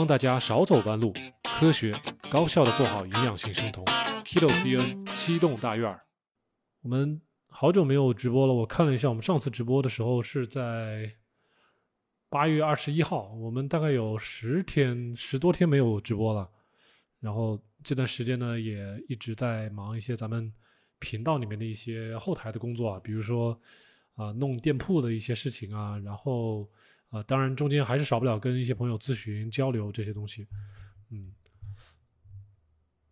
帮大家少走弯路，科学高效的做好营养性生酮。Kilo CN 七栋大院儿，我们好久没有直播了。我看了一下，我们上次直播的时候是在八月二十一号，我们大概有十天十多天没有直播了。然后这段时间呢，也一直在忙一些咱们频道里面的一些后台的工作啊，比如说啊弄店铺的一些事情啊，然后。啊，当然中间还是少不了跟一些朋友咨询交流这些东西，嗯，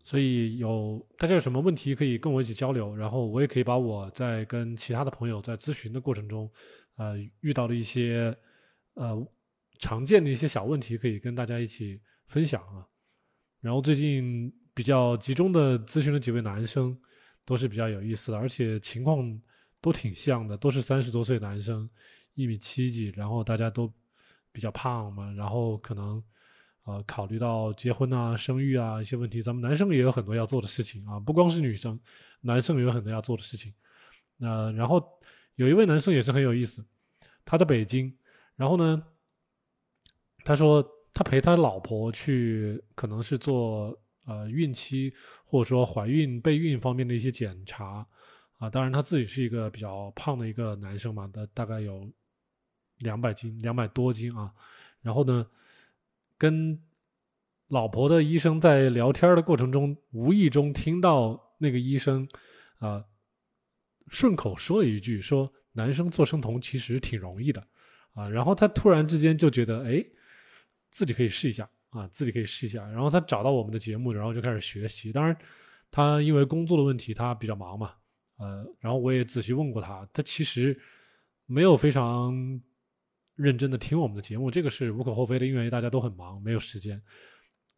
所以有大家有什么问题可以跟我一起交流，然后我也可以把我在跟其他的朋友在咨询的过程中，呃，遇到的一些呃常见的一些小问题，可以跟大家一起分享啊。然后最近比较集中的咨询了几位男生都是比较有意思的，而且情况都挺像的，都是三十多岁男生。一米七几，然后大家都比较胖嘛，然后可能呃考虑到结婚啊、生育啊一些问题，咱们男生也有很多要做的事情啊，不光是女生，男生也有很多要做的事情。那然后有一位男生也是很有意思，他在北京，然后呢，他说他陪他老婆去，可能是做呃孕期或者说怀孕备孕方面的一些检查啊，当然他自己是一个比较胖的一个男生嘛，他大概有。两百斤，两百多斤啊！然后呢，跟老婆的医生在聊天的过程中，无意中听到那个医生啊顺口说了一句：“说男生做生酮其实挺容易的啊。”然后他突然之间就觉得，哎，自己可以试一下啊，自己可以试一下。然后他找到我们的节目，然后就开始学习。当然，他因为工作的问题，他比较忙嘛，呃，然后我也仔细问过他，他其实没有非常。认真的听我们的节目，这个是无可厚非的，因为大家都很忙，没有时间。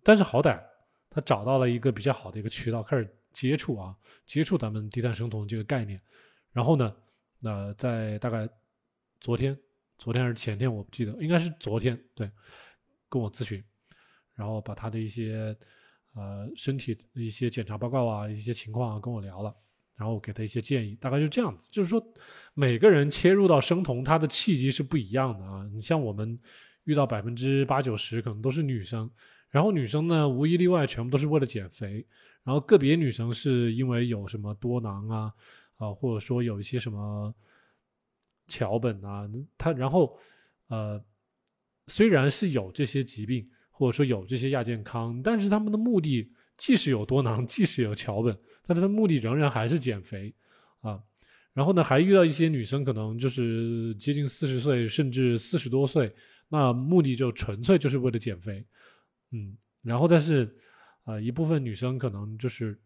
但是好歹他找到了一个比较好的一个渠道，开始接触啊，接触咱们低碳生酮这个概念。然后呢，那在大概昨天，昨天还是前天，我不记得，应该是昨天，对，跟我咨询，然后把他的一些呃身体的一些检查报告啊，一些情况啊跟我聊了。然后给他一些建议，大概就这样子。就是说，每个人切入到生酮，他的契机是不一样的啊。你像我们遇到百分之八九十可能都是女生，然后女生呢无一例外全部都是为了减肥，然后个别女生是因为有什么多囊啊啊，或者说有一些什么桥本啊，她然后呃虽然是有这些疾病或者说有这些亚健康，但是他们的目的既是有多囊，既是有桥本。但是他目的仍然还是减肥，啊，然后呢，还遇到一些女生，可能就是接近四十岁，甚至四十多岁，那目的就纯粹就是为了减肥，嗯，然后但是，啊，一部分女生可能就是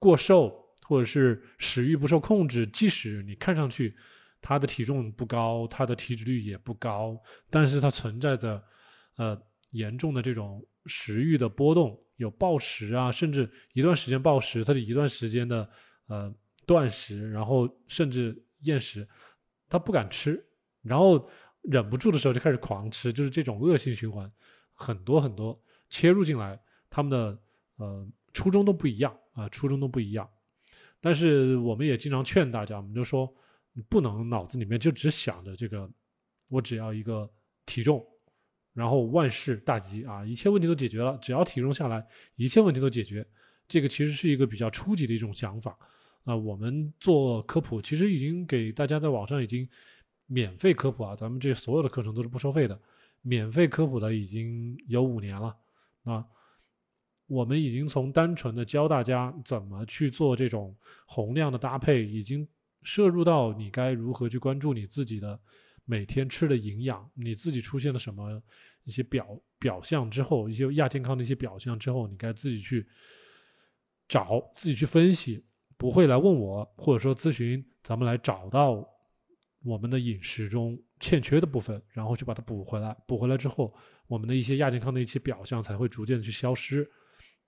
过瘦，或者是食欲不受控制，即使你看上去她的体重不高，她的体脂率也不高，但是她存在着，呃，严重的这种食欲的波动。有暴食啊，甚至一段时间暴食，他的一段时间的呃断食，然后甚至厌食，他不敢吃，然后忍不住的时候就开始狂吃，就是这种恶性循环，很多很多切入进来，他们的呃初衷都不一样啊，初衷都不一样。但是我们也经常劝大家，我们就说你不能脑子里面就只想着这个，我只要一个体重。然后万事大吉啊，一切问题都解决了，只要体重下来，一切问题都解决。这个其实是一个比较初级的一种想法啊。我们做科普，其实已经给大家在网上已经免费科普啊，咱们这所有的课程都是不收费的，免费科普的已经有五年了啊。我们已经从单纯的教大家怎么去做这种洪亮的搭配，已经摄入到你该如何去关注你自己的。每天吃的营养，你自己出现了什么一些表表象之后，一些亚健康的一些表象之后，你该自己去找，自己去分析，不会来问我，或者说咨询，咱们来找到我们的饮食中欠缺的部分，然后去把它补回来。补回来之后，我们的一些亚健康的一些表象才会逐渐的去消失，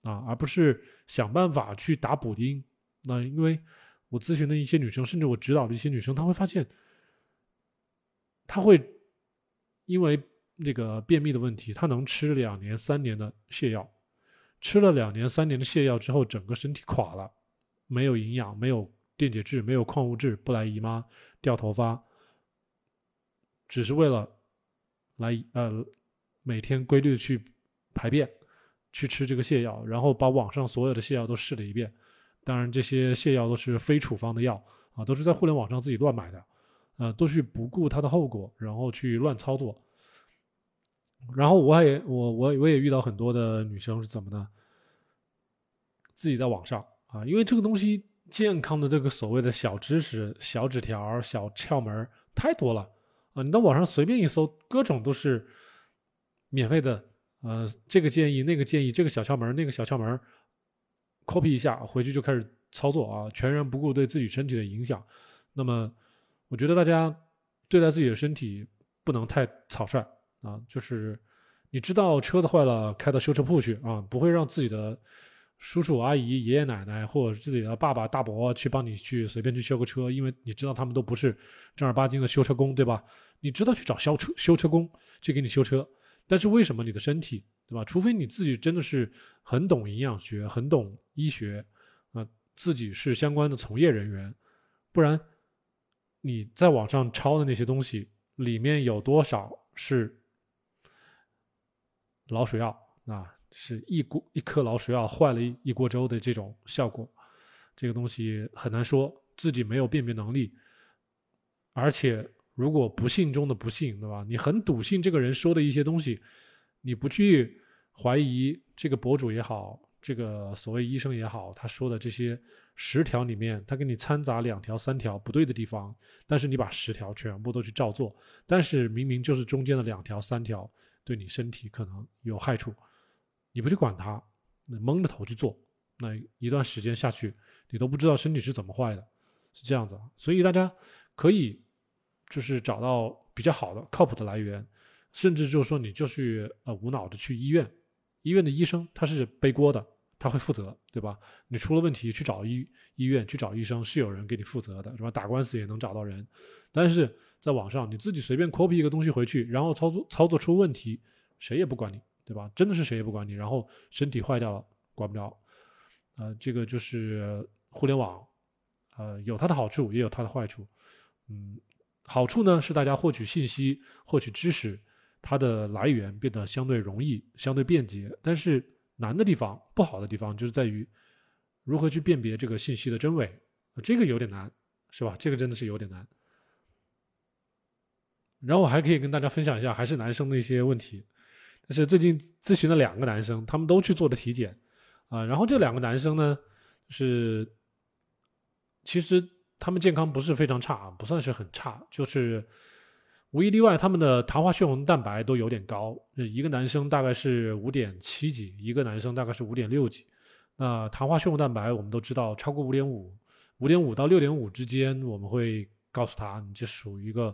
啊，而不是想办法去打补丁。那因为我咨询的一些女生，甚至我指导的一些女生，她会发现。他会因为那个便秘的问题，他能吃两年、三年的泻药，吃了两年、三年的泻药之后，整个身体垮了，没有营养，没有电解质，没有矿物质，不来姨妈，掉头发，只是为了来呃每天规律的去排便，去吃这个泻药，然后把网上所有的泻药都试了一遍。当然，这些泻药都是非处方的药啊，都是在互联网上自己乱买的，呃，都是不顾它的后果，然后去乱操作。然后我也我我我也遇到很多的女生是怎么呢？自己在网上啊，因为这个东西健康的这个所谓的小知识、小纸条、小窍门太多了啊，你到网上随便一搜，各种都是免费的。呃，这个建议，那个建议，这个小窍门，那个小窍门，copy 一下，回去就开始操作啊，全然不顾对自己身体的影响。那么，我觉得大家对待自己的身体不能太草率啊，就是你知道车子坏了，开到修车铺去啊，不会让自己的叔叔阿姨、爷爷奶奶或者自己的爸爸大伯去帮你去随便去修个车，因为你知道他们都不是正儿八经的修车工，对吧？你知道去找修车修车工去给你修车。但是为什么你的身体，对吧？除非你自己真的是很懂营养学、很懂医学，啊，自己是相关的从业人员，不然你在网上抄的那些东西里面有多少是老鼠药啊？是一锅一颗老鼠药坏了一锅粥的这种效果，这个东西很难说，自己没有辨别能力，而且。如果不幸中的不幸，对吧？你很笃信这个人说的一些东西，你不去怀疑这个博主也好，这个所谓医生也好，他说的这些十条里面，他给你掺杂两条、三条不对的地方，但是你把十条全部都去照做，但是明明就是中间的两条、三条对你身体可能有害处，你不去管它，那蒙着头去做，那一段时间下去，你都不知道身体是怎么坏的，是这样子。所以大家可以。就是找到比较好的、靠谱的来源，甚至就是说，你就去呃无脑的去医院，医院的医生他是背锅的，他会负责，对吧？你出了问题去找医医院去找医生，是有人给你负责的，是吧？打官司也能找到人，但是在网上你自己随便 copy 一个东西回去，然后操作操作出问题，谁也不管你，对吧？真的是谁也不管你，然后身体坏掉了管不了，呃，这个就是互联网，呃，有它的好处，也有它的坏处，嗯。好处呢是大家获取信息、获取知识，它的来源变得相对容易、相对便捷。但是难的地方、不好的地方就是在于如何去辨别这个信息的真伪，这个有点难，是吧？这个真的是有点难。然后我还可以跟大家分享一下还是男生的一些问题，但是最近咨询了两个男生，他们都去做了体检啊，然后这两个男生呢，是其实。他们健康不是非常差，不算是很差，就是无一例外，他们的糖化血红蛋白都有点高。一个男生大概是五点七几，一个男生大概是五点六几。那糖化血红蛋白我们都知道，超过五点五，五点五到六点五之间，我们会告诉他，你这属于一个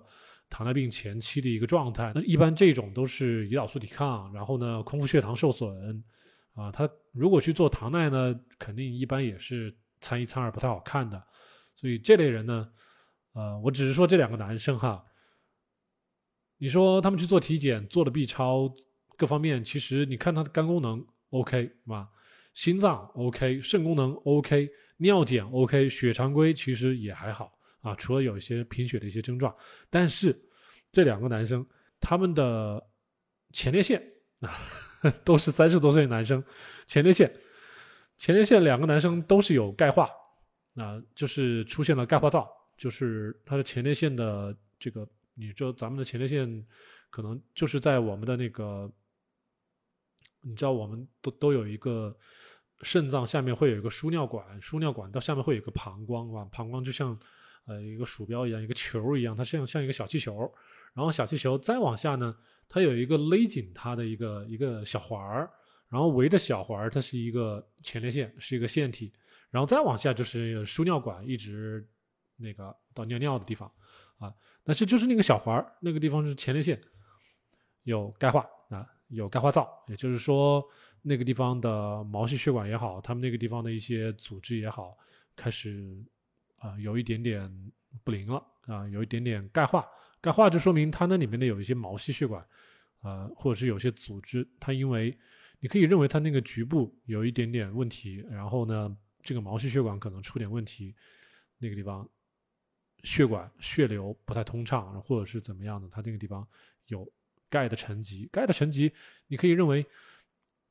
糖尿病前期的一个状态。那一般这种都是胰岛素抵抗，然后呢，空腹血糖受损啊。他如果去做糖耐呢，肯定一般也是参一参二，不太好看的。所以这类人呢，呃，我只是说这两个男生哈，你说他们去做体检，做了 B 超，各方面其实你看他的肝功能 OK 是吧？心脏 OK，肾功能 OK，尿检 OK，血常规其实也还好啊，除了有一些贫血的一些症状。但是这两个男生他们的前列腺啊，都是三十多岁的男生，前列腺，前列腺两个男生都是有钙化。那就是出现了钙化灶，就是他的前列腺的这个，你知道咱们的前列腺可能就是在我们的那个，你知道我们都都有一个肾脏下面会有一个输尿管，输尿管到下面会有一个膀胱啊，膀胱就像呃一个鼠标一样，一个球一样，它像像一个小气球，然后小气球再往下呢，它有一个勒紧它的一个一个小环儿，然后围着小环儿，它是一个前列腺，是一个腺体。然后再往下就是输尿管，一直那个到尿尿的地方啊。那是就是那个小环儿，那个地方是前列腺有钙化啊，有钙化灶，也就是说那个地方的毛细血管也好，他们那个地方的一些组织也好，开始啊有一点点不灵了啊，有一点点钙化。钙化就说明它那里面的有一些毛细血管啊，或者是有些组织，它因为你可以认为它那个局部有一点点问题，然后呢。这个毛细血管可能出点问题，那个地方血管血流不太通畅，或者是怎么样的，它那个地方有钙的沉积。钙的沉积，你可以认为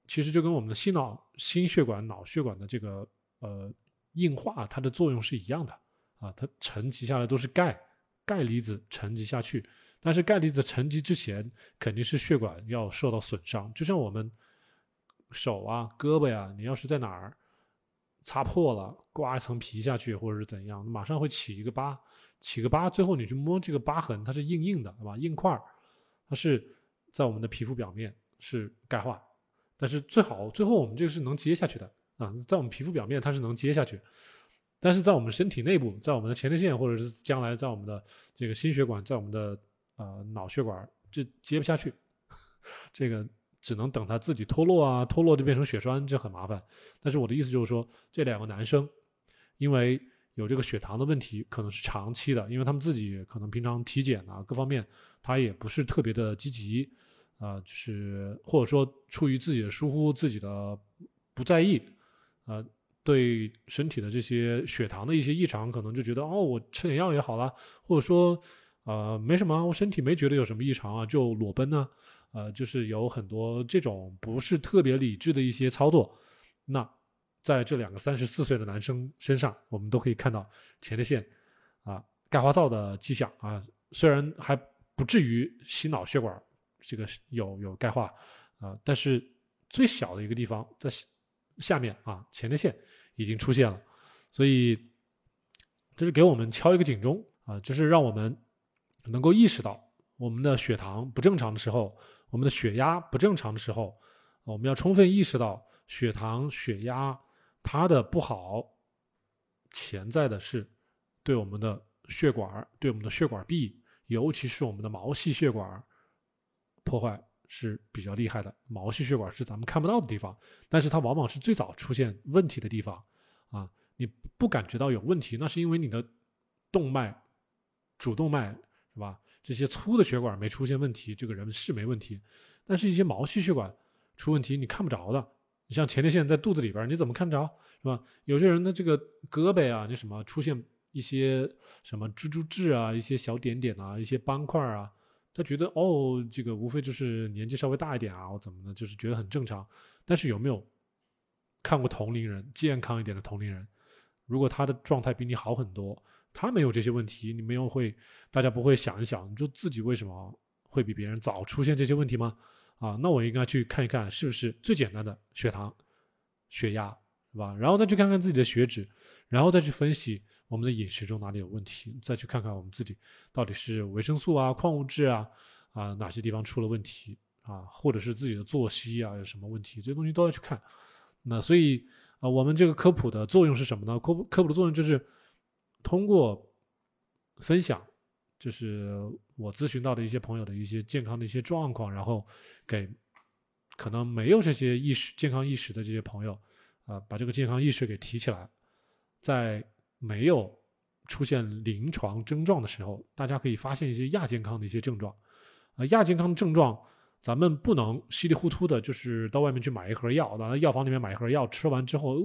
其实就跟我们的心脑、心血管、脑血管的这个呃硬化，它的作用是一样的。啊，它沉积下来都是钙，钙离子沉积下去，但是钙离子沉积之前，肯定是血管要受到损伤，就像我们手啊、胳膊呀，你要是在哪儿擦破了，刮一层皮下去，或者是怎样，马上会起一个疤，起个疤，最后你去摸这个疤痕，它是硬硬的，对吧？硬块儿，它是在我们的皮肤表面是钙化。但是最好最后我们这个是能接下去的啊，在我们皮肤表面它是能接下去，但是在我们身体内部，在我们的前列腺或者是将来在我们的这个心血管，在我们的呃脑血管就接不下去，这个只能等它自己脱落啊，脱落就变成血栓，这很麻烦。但是我的意思就是说，这两个男生因为有这个血糖的问题，可能是长期的，因为他们自己可能平常体检啊各方面他也不是特别的积极。啊，就是或者说出于自己的疏忽、自己的不在意，啊，对身体的这些血糖的一些异常，可能就觉得哦，我吃点药也好了，或者说呃没什么，我身体没觉得有什么异常啊，就裸奔呢，呃，就是有很多这种不是特别理智的一些操作。那在这两个三十四岁的男生身上，我们都可以看到前列腺啊钙化灶的迹象啊，虽然还不至于心脑血管。这个有有钙化啊，但是最小的一个地方在下面啊，前列腺已经出现了，所以这是给我们敲一个警钟啊，就是让我们能够意识到我们的血糖不正常的时候，我们的血压不正常的时候，我们要充分意识到血糖、血压它的不好，潜在的是对我们的血管、对我们的血管壁，尤其是我们的毛细血管。破坏是比较厉害的，毛细血管是咱们看不到的地方，但是它往往是最早出现问题的地方啊！你不感觉到有问题，那是因为你的动脉、主动脉是吧？这些粗的血管没出现问题，这个人是没问题。但是，一些毛细血管出问题，你看不着的。你像前列腺在肚子里边，你怎么看着是吧？有些人的这个胳膊啊，那什么出现一些什么蜘蛛痣啊，一些小点点啊，一些斑块啊。他觉得哦，这个无非就是年纪稍微大一点啊，或怎么的，就是觉得很正常。但是有没有看过同龄人健康一点的同龄人？如果他的状态比你好很多，他没有这些问题，你们又会，大家不会想一想，你说自己为什么会比别人早出现这些问题吗？啊，那我应该去看一看，是不是最简单的血糖、血压，是吧？然后再去看看自己的血脂，然后再去分析。我们的饮食中哪里有问题？再去看看我们自己到底是维生素啊、矿物质啊啊哪些地方出了问题啊，或者是自己的作息啊有什么问题？这些东西都要去看。那所以啊，我们这个科普的作用是什么呢？科普科普的作用就是通过分享，就是我咨询到的一些朋友的一些健康的一些状况，然后给可能没有这些意识、健康意识的这些朋友啊，把这个健康意识给提起来，在。没有出现临床症状的时候，大家可以发现一些亚健康的一些症状。啊，亚健康的症状，咱们不能稀里糊涂的，就是到外面去买一盒药，到药房里面买一盒药，吃完之后，哦，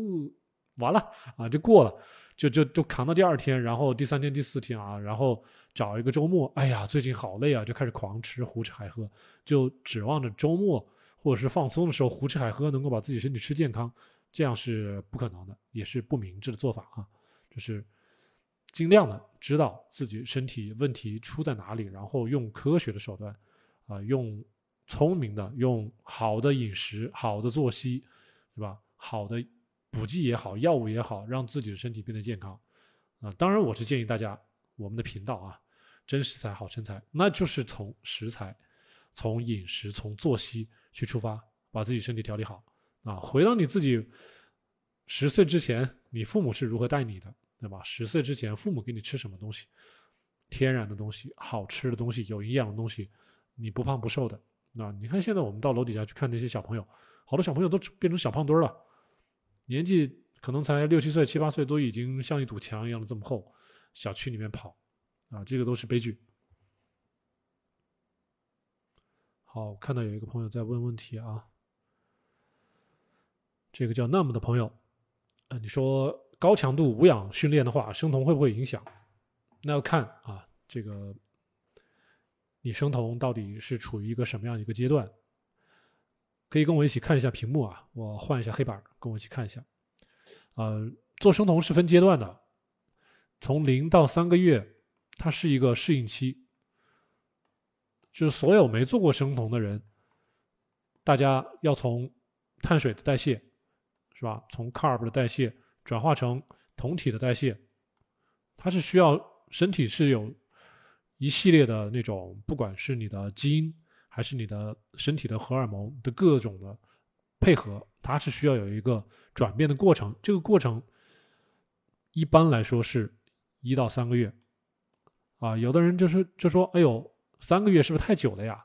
完了啊，就过了，就就就扛到第二天，然后第三天、第四天啊，然后找一个周末，哎呀，最近好累啊，就开始狂吃、胡吃海喝，就指望着周末或者是放松的时候胡吃海喝能够把自己身体吃健康，这样是不可能的，也是不明智的做法啊。就是尽量的知道自己身体问题出在哪里，然后用科学的手段，啊，用聪明的、用好的饮食、好的作息，是吧？好的补剂也好，药物也好，让自己的身体变得健康。啊，当然，我是建议大家，我们的频道啊，真食材好身材，那就是从食材、从饮食、从作息去出发，把自己身体调理好。啊，回到你自己十岁之前，你父母是如何带你的？对吧？十岁之前，父母给你吃什么东西？天然的东西，好吃的东西，有营养的东西，你不胖不瘦的。那你看，现在我们到楼底下去看那些小朋友，好多小朋友都变成小胖墩了，年纪可能才六七岁、七八岁，都已经像一堵墙一样的这么厚，小区里面跑，啊，这个都是悲剧。好，看到有一个朋友在问问题啊，这个叫那么的朋友，呃，你说。高强度无氧训练的话，生酮会不会影响？那要看啊，这个你生酮到底是处于一个什么样的一个阶段？可以跟我一起看一下屏幕啊，我换一下黑板，跟我一起看一下。呃，做生酮是分阶段的，从零到三个月，它是一个适应期。就是所有没做过生酮的人，大家要从碳水的代谢，是吧？从 carb 的代谢转化成酮体的代谢，它是需要身体是有一系列的那种，不管是你的基因还是你的身体的荷尔蒙的各种的配合，它是需要有一个转变的过程。这个过程一般来说是一到三个月。啊，有的人就是就说，哎呦。三个月是不是太久了呀？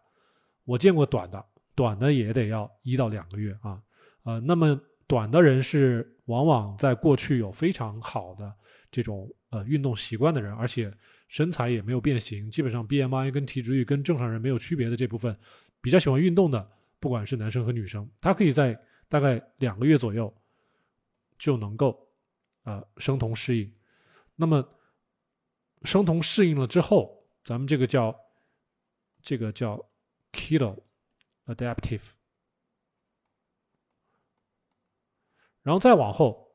我见过短的，短的也得要一到两个月啊。呃，那么短的人是往往在过去有非常好的这种呃运动习惯的人，而且身材也没有变形，基本上 BMI 跟体脂率跟正常人没有区别的这部分，比较喜欢运动的，不管是男生和女生，他可以在大概两个月左右就能够呃生酮适应。那么生酮适应了之后，咱们这个叫。这个叫 kilo adaptive，然后再往后，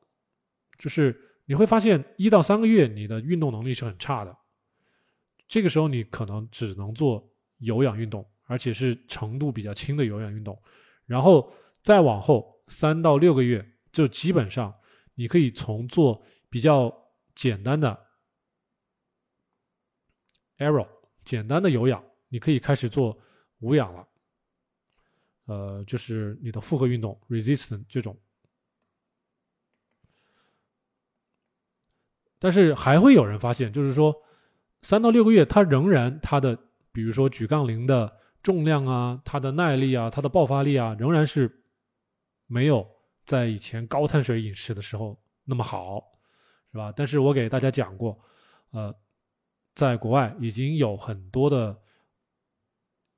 就是你会发现一到三个月你的运动能力是很差的，这个时候你可能只能做有氧运动，而且是程度比较轻的有氧运动，然后再往后三到六个月，就基本上你可以从做比较简单的 aero 简单的有氧。你可以开始做无氧了，呃，就是你的复合运动 resistance 这种，但是还会有人发现，就是说三到六个月，它仍然它的，比如说举杠铃的重量啊，它的耐力啊，它的爆发力啊，仍然是没有在以前高碳水饮食的时候那么好，是吧？但是我给大家讲过，呃，在国外已经有很多的。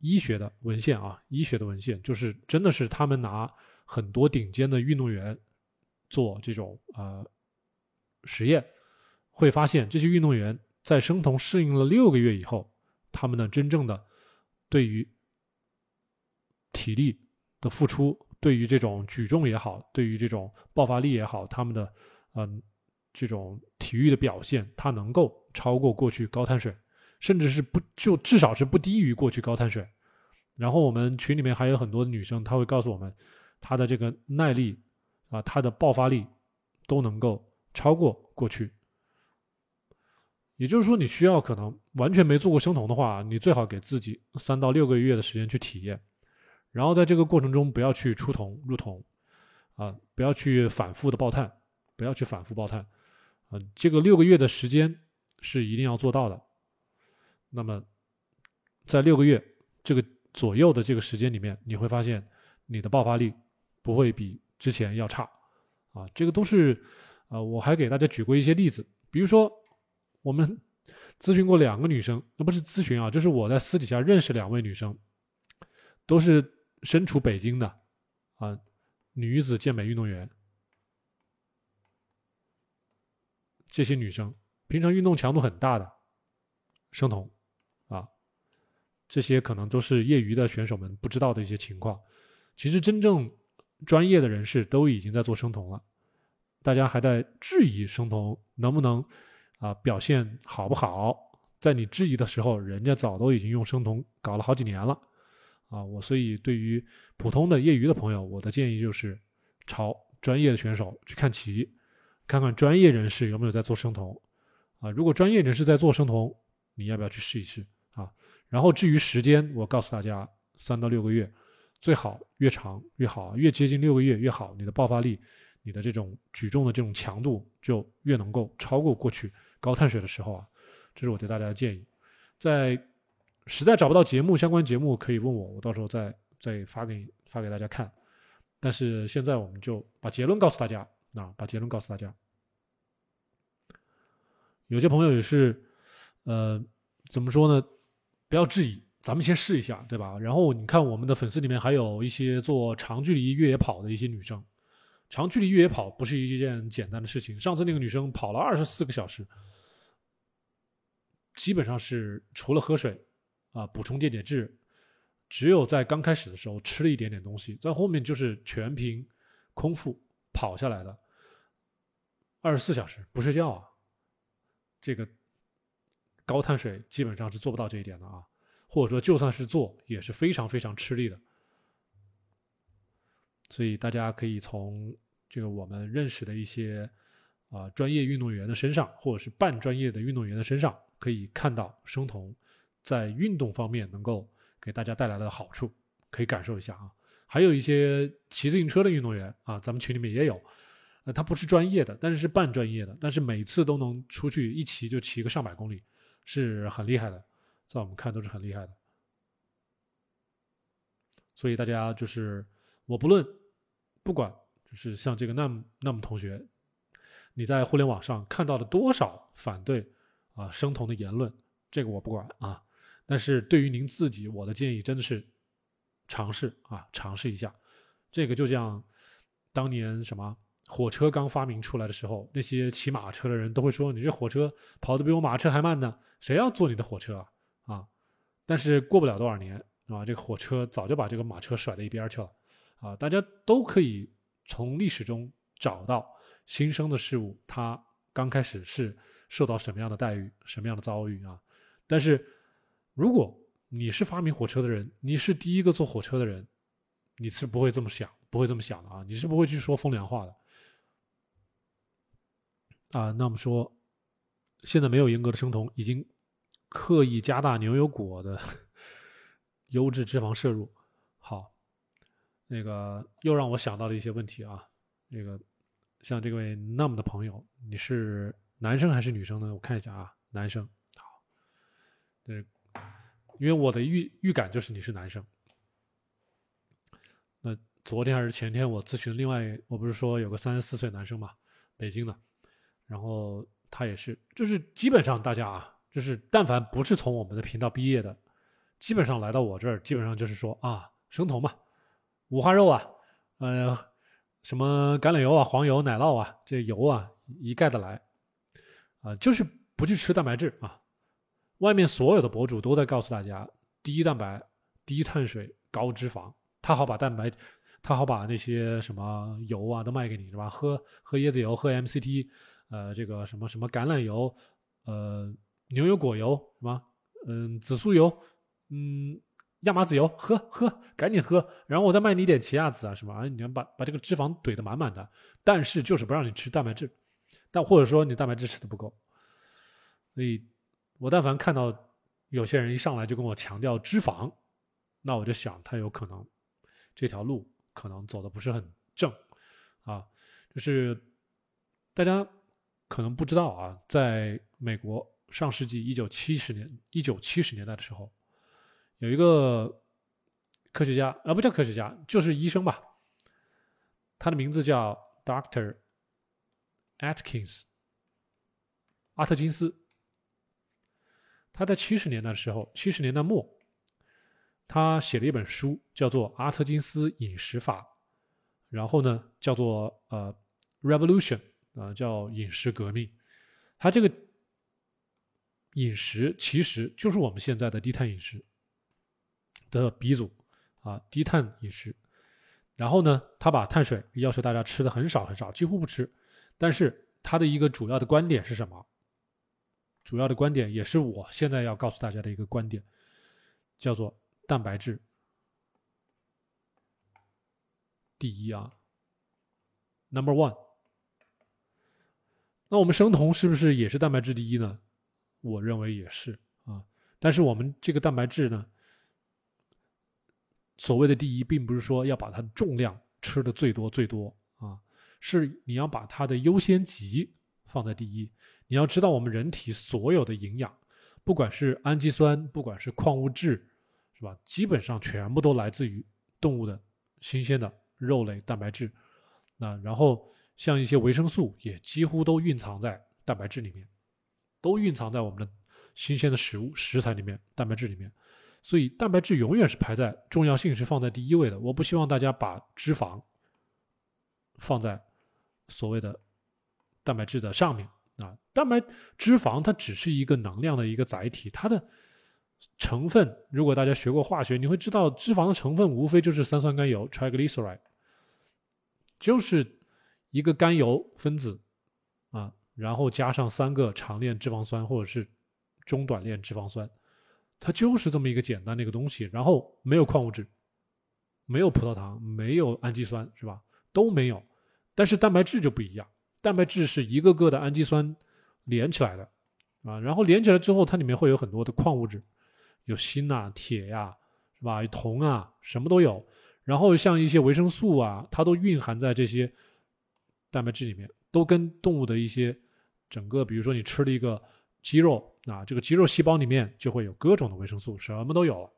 医学的文献啊，医学的文献就是真的是他们拿很多顶尖的运动员做这种呃实验，会发现这些运动员在生酮适应了六个月以后，他们的真正的对于体力的付出，对于这种举重也好，对于这种爆发力也好，他们的嗯这种体育的表现，它能够超过过去高碳水。甚至是不就至少是不低于过去高碳水，然后我们群里面还有很多女生，她会告诉我们，她的这个耐力啊，她的爆发力都能够超过过去。也就是说，你需要可能完全没做过生酮的话，你最好给自己三到六个月的时间去体验，然后在这个过程中不要去出酮入酮，啊，不要去反复的爆碳，不要去反复爆碳，啊，这个六个月的时间是一定要做到的。那么，在六个月这个左右的这个时间里面，你会发现你的爆发力不会比之前要差，啊，这个都是，呃，我还给大家举过一些例子，比如说我们咨询过两个女生，那不是咨询啊，就是我在私底下认识两位女生，都是身处北京的，啊，女子健美运动员，这些女生平常运动强度很大的，生酮啊。这些可能都是业余的选手们不知道的一些情况。其实真正专业的人士都已经在做生酮了，大家还在质疑生酮能不能啊表现好不好？在你质疑的时候，人家早都已经用生酮搞了好几年了啊！我所以对于普通的业余的朋友，我的建议就是朝专业的选手去看齐，看看专业人士有没有在做生酮啊。如果专业人士在做生酮，你要不要去试一试？啊然后至于时间，我告诉大家，三到六个月，最好越长越好，越接近六个月越好。你的爆发力，你的这种举重的这种强度就越能够超过过去高碳水的时候啊。这是我对大家的建议。在实在找不到节目相关节目，可以问我，我到时候再再发给发给大家看。但是现在我们就把结论告诉大家啊，把结论告诉大家。有些朋友也是，呃，怎么说呢？不要质疑，咱们先试一下，对吧？然后你看，我们的粉丝里面还有一些做长距离越野跑的一些女生。长距离越野跑不是一件简单的事情。上次那个女生跑了二十四个小时，基本上是除了喝水啊，补充电解质，只有在刚开始的时候吃了一点点东西，在后面就是全凭空腹跑下来的，二十四小时不睡觉啊，这个高碳水基本上是做不到这一点的啊，或者说就算是做也是非常非常吃力的。所以大家可以从这个我们认识的一些啊专业运动员的身上，或者是半专业的运动员的身上，可以看到生酮在运动方面能够给大家带来的好处，可以感受一下啊。还有一些骑自行车的运动员啊，咱们群里面也有，呃，他不是专业的，但是是半专业的，但是每次都能出去一骑就骑个上百公里，是很厉害的，在我们看都是很厉害的。所以大家就是。我不论，不管就是像这个那么那么同学，你在互联网上看到了多少反对啊生酮的言论，这个我不管啊。但是对于您自己，我的建议真的是尝试啊，尝试一下。这个就像当年什么火车刚发明出来的时候，那些骑马车的人都会说：“你这火车跑得比我马车还慢呢，谁要坐你的火车啊？”啊，但是过不了多少年啊，这个火车早就把这个马车甩到一边去了。啊，大家都可以从历史中找到新生的事物，它刚开始是受到什么样的待遇、什么样的遭遇啊？但是，如果你是发明火车的人，你是第一个坐火车的人，你是不会这么想，不会这么想的啊！你是不会去说风凉话的啊。那我们说，现在没有严格的生酮，已经刻意加大牛油果的 优质脂肪摄入，好。那个又让我想到了一些问题啊，那个像这位 num 的朋友，你是男生还是女生呢？我看一下啊，男生。好，对，因为我的预预感就是你是男生。那昨天还是前天，我咨询另外，我不是说有个三十四岁男生嘛，北京的，然后他也是，就是基本上大家啊，就是但凡不是从我们的频道毕业的，基本上来到我这儿，基本上就是说啊，生酮嘛。五花肉啊，呃，什么橄榄油啊、黄油、奶酪啊，这油啊一概的来，啊，就是不去吃蛋白质啊。外面所有的博主都在告诉大家，低蛋白、低碳水、高脂肪，他好把蛋白，他好把那些什么油啊都卖给你是吧？喝喝椰子油，喝 MCT，呃，这个什么什么橄榄油，呃，牛油果油什么，嗯，紫苏油，嗯。亚麻籽油，喝喝，赶紧喝，然后我再卖你一点奇亚籽啊什么啊，你要把把这个脂肪怼得满满的，但是就是不让你吃蛋白质，但或者说你蛋白质吃的不够，所以我但凡看到有些人一上来就跟我强调脂肪，那我就想他有可能这条路可能走的不是很正啊，就是大家可能不知道啊，在美国上世纪一九七十年一九七十年代的时候。有一个科学家，啊，不叫科学家，就是医生吧。他的名字叫 Doctor Atkins，阿特金斯。他在七十年代的时候，七十年代末，他写了一本书，叫做《阿特金斯饮食法》，然后呢，叫做呃 Revolution，啊，叫饮食革命。他这个饮食其实就是我们现在的低碳饮食。的鼻祖啊，低碳饮食。然后呢，他把碳水要求大家吃的很少很少，几乎不吃。但是他的一个主要的观点是什么？主要的观点也是我现在要告诉大家的一个观点，叫做蛋白质第一啊，Number One。那我们生酮是不是也是蛋白质第一呢？我认为也是啊。但是我们这个蛋白质呢？所谓的第一，并不是说要把它的重量吃的最多最多啊，是你要把它的优先级放在第一。你要知道，我们人体所有的营养，不管是氨基酸，不管是矿物质，是吧？基本上全部都来自于动物的新鲜的肉类蛋白质。那然后像一些维生素，也几乎都蕴藏在蛋白质里面，都蕴藏在我们的新鲜的食物食材里面，蛋白质里面。所以蛋白质永远是排在重要性是放在第一位的。我不希望大家把脂肪放在所谓的蛋白质的上面啊。蛋白脂肪它只是一个能量的一个载体，它的成分，如果大家学过化学，你会知道脂肪的成分无非就是三酸甘油 （triglyceride），就是一个甘油分子啊，然后加上三个长链脂肪酸或者是中短链脂肪酸，它就是这么一个简单的一个东西。然后没有矿物质，没有葡萄糖，没有氨基酸，是吧？都没有。但是蛋白质就不一样，蛋白质是一个个的氨基酸连起来的啊，然后连起来之后，它里面会有很多的矿物质。有锌呐、铁呀，是吧？铜啊，什么都有。然后像一些维生素啊，它都蕴含在这些蛋白质里面，都跟动物的一些整个，比如说你吃了一个鸡肉啊，这个鸡肉细胞里面就会有各种的维生素，什么都有了。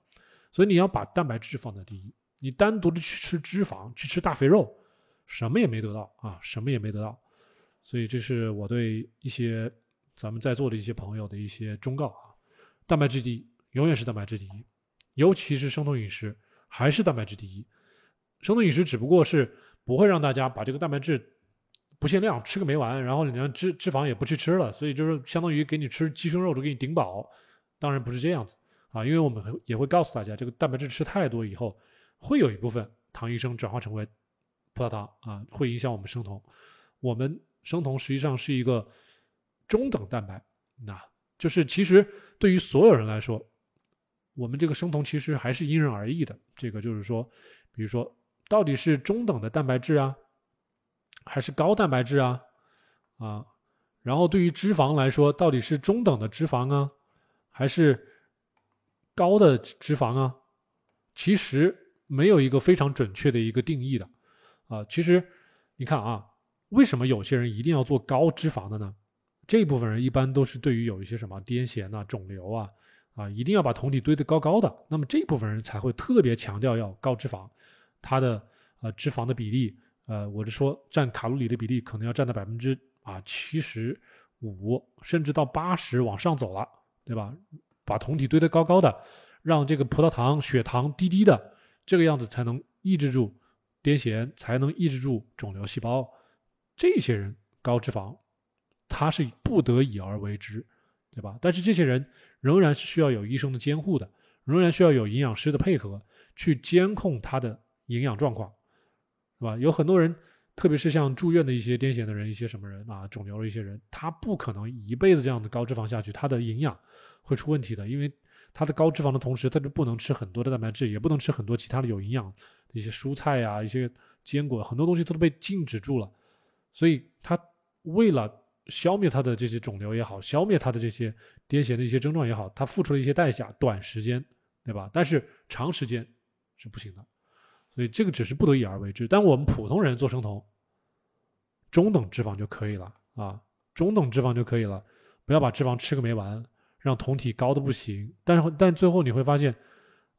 所以你要把蛋白质放在第一，你单独的去吃脂肪，去吃大肥肉，什么也没得到啊，什么也没得到。所以这是我对一些咱们在座的一些朋友的一些忠告啊，蛋白质第一。永远是蛋白质第一，尤其是生酮饮食还是蛋白质第一。生酮饮食只不过是不会让大家把这个蛋白质不限量吃个没完，然后你连脂脂肪也不去吃了，所以就是相当于给你吃鸡胸肉都给你顶饱。当然不是这样子啊，因为我们也会告诉大家，这个蛋白质吃太多以后，会有一部分糖医生转化成为葡萄糖啊，会影响我们生酮。我们生酮实际上是一个中等蛋白，那就是其实对于所有人来说。我们这个生酮其实还是因人而异的，这个就是说，比如说，到底是中等的蛋白质啊，还是高蛋白质啊，啊，然后对于脂肪来说，到底是中等的脂肪啊，还是高的脂肪啊？其实没有一个非常准确的一个定义的，啊，其实你看啊，为什么有些人一定要做高脂肪的呢？这部分人一般都是对于有一些什么癫痫啊、肿瘤啊。啊，一定要把酮体堆得高高的，那么这部分人才会特别强调要高脂肪，它的呃脂肪的比例，呃，我是说占卡路里的比例可能要占到百分之啊七十五，甚至到八十往上走了，对吧？把酮体堆得高高的，让这个葡萄糖、血糖低低的，这个样子才能抑制住癫痫，才能抑制住肿瘤细胞。这些人高脂肪，他是不得已而为之，对吧？但是这些人。仍然是需要有医生的监护的，仍然需要有营养师的配合去监控他的营养状况，是吧？有很多人，特别是像住院的一些癫痫的人、一些什么人啊、肿瘤的一些人，他不可能一辈子这样的高脂肪下去，他的营养会出问题的，因为他的高脂肪的同时，他就不能吃很多的蛋白质，也不能吃很多其他的有营养的一些蔬菜呀、一些坚果，很多东西都被禁止住了，所以他为了。消灭他的这些肿瘤也好，消灭他的这些癫痫的一些症状也好，他付出了一些代价，短时间，对吧？但是长时间是不行的，所以这个只是不得已而为之。但我们普通人做生酮，中等脂肪就可以了啊，中等脂肪就可以了，不要把脂肪吃个没完，让酮体高的不行。但是但最后你会发现，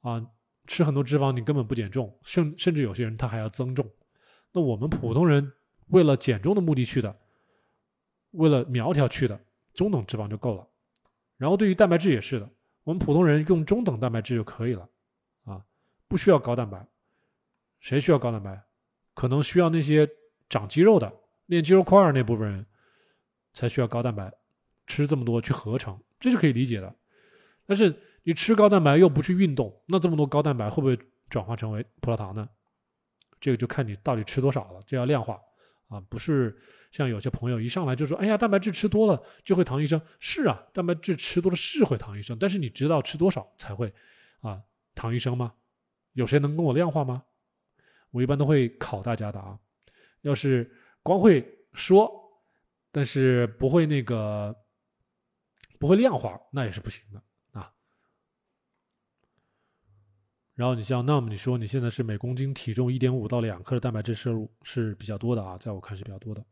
啊，吃很多脂肪你根本不减重，甚甚至有些人他还要增重。那我们普通人为了减重的目的去的。为了苗条去的中等脂肪就够了，然后对于蛋白质也是的，我们普通人用中等蛋白质就可以了，啊，不需要高蛋白。谁需要高蛋白？可能需要那些长肌肉的、练肌肉块儿那部分人才需要高蛋白，吃这么多去合成，这是可以理解的。但是你吃高蛋白又不去运动，那这么多高蛋白会不会转化成为葡萄糖呢？这个就看你到底吃多少了，这要量化啊，不是。像有些朋友一上来就说：“哎呀，蛋白质吃多了就会糖医生。”是啊，蛋白质吃多了是会糖医生，但是你知道吃多少才会啊糖医生吗？有谁能跟我量化吗？我一般都会考大家的啊。要是光会说，但是不会那个不会量化，那也是不行的啊。然后你像那么你说你现在是每公斤体重一点五到两克的蛋白质摄入是比较多的啊，在我看是比较多的。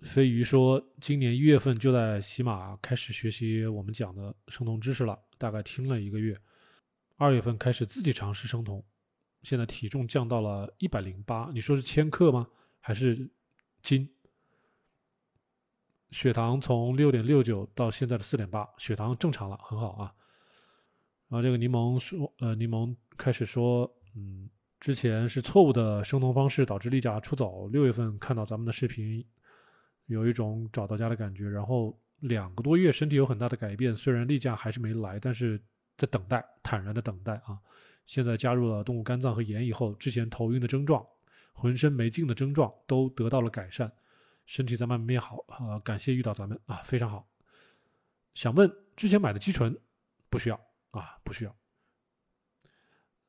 飞鱼说：“今年一月份就在喜马开始学习我们讲的生酮知识了，大概听了一个月。二月份开始自己尝试生酮，现在体重降到了一百零八。你说是千克吗？还是斤？血糖从六点六九到现在的四点八，血糖正常了，很好啊。然后这个柠檬说，呃，柠檬开始说，嗯，之前是错误的生酮方式导致例假出走。六月份看到咱们的视频。”有一种找到家的感觉，然后两个多月，身体有很大的改变，虽然例假还是没来，但是在等待，坦然的等待啊。现在加入了动物肝脏和盐以后，之前头晕的症状、浑身没劲的症状都得到了改善，身体在慢慢变好啊。感谢遇到咱们啊，非常好。想问之前买的肌醇不需要啊，不需要。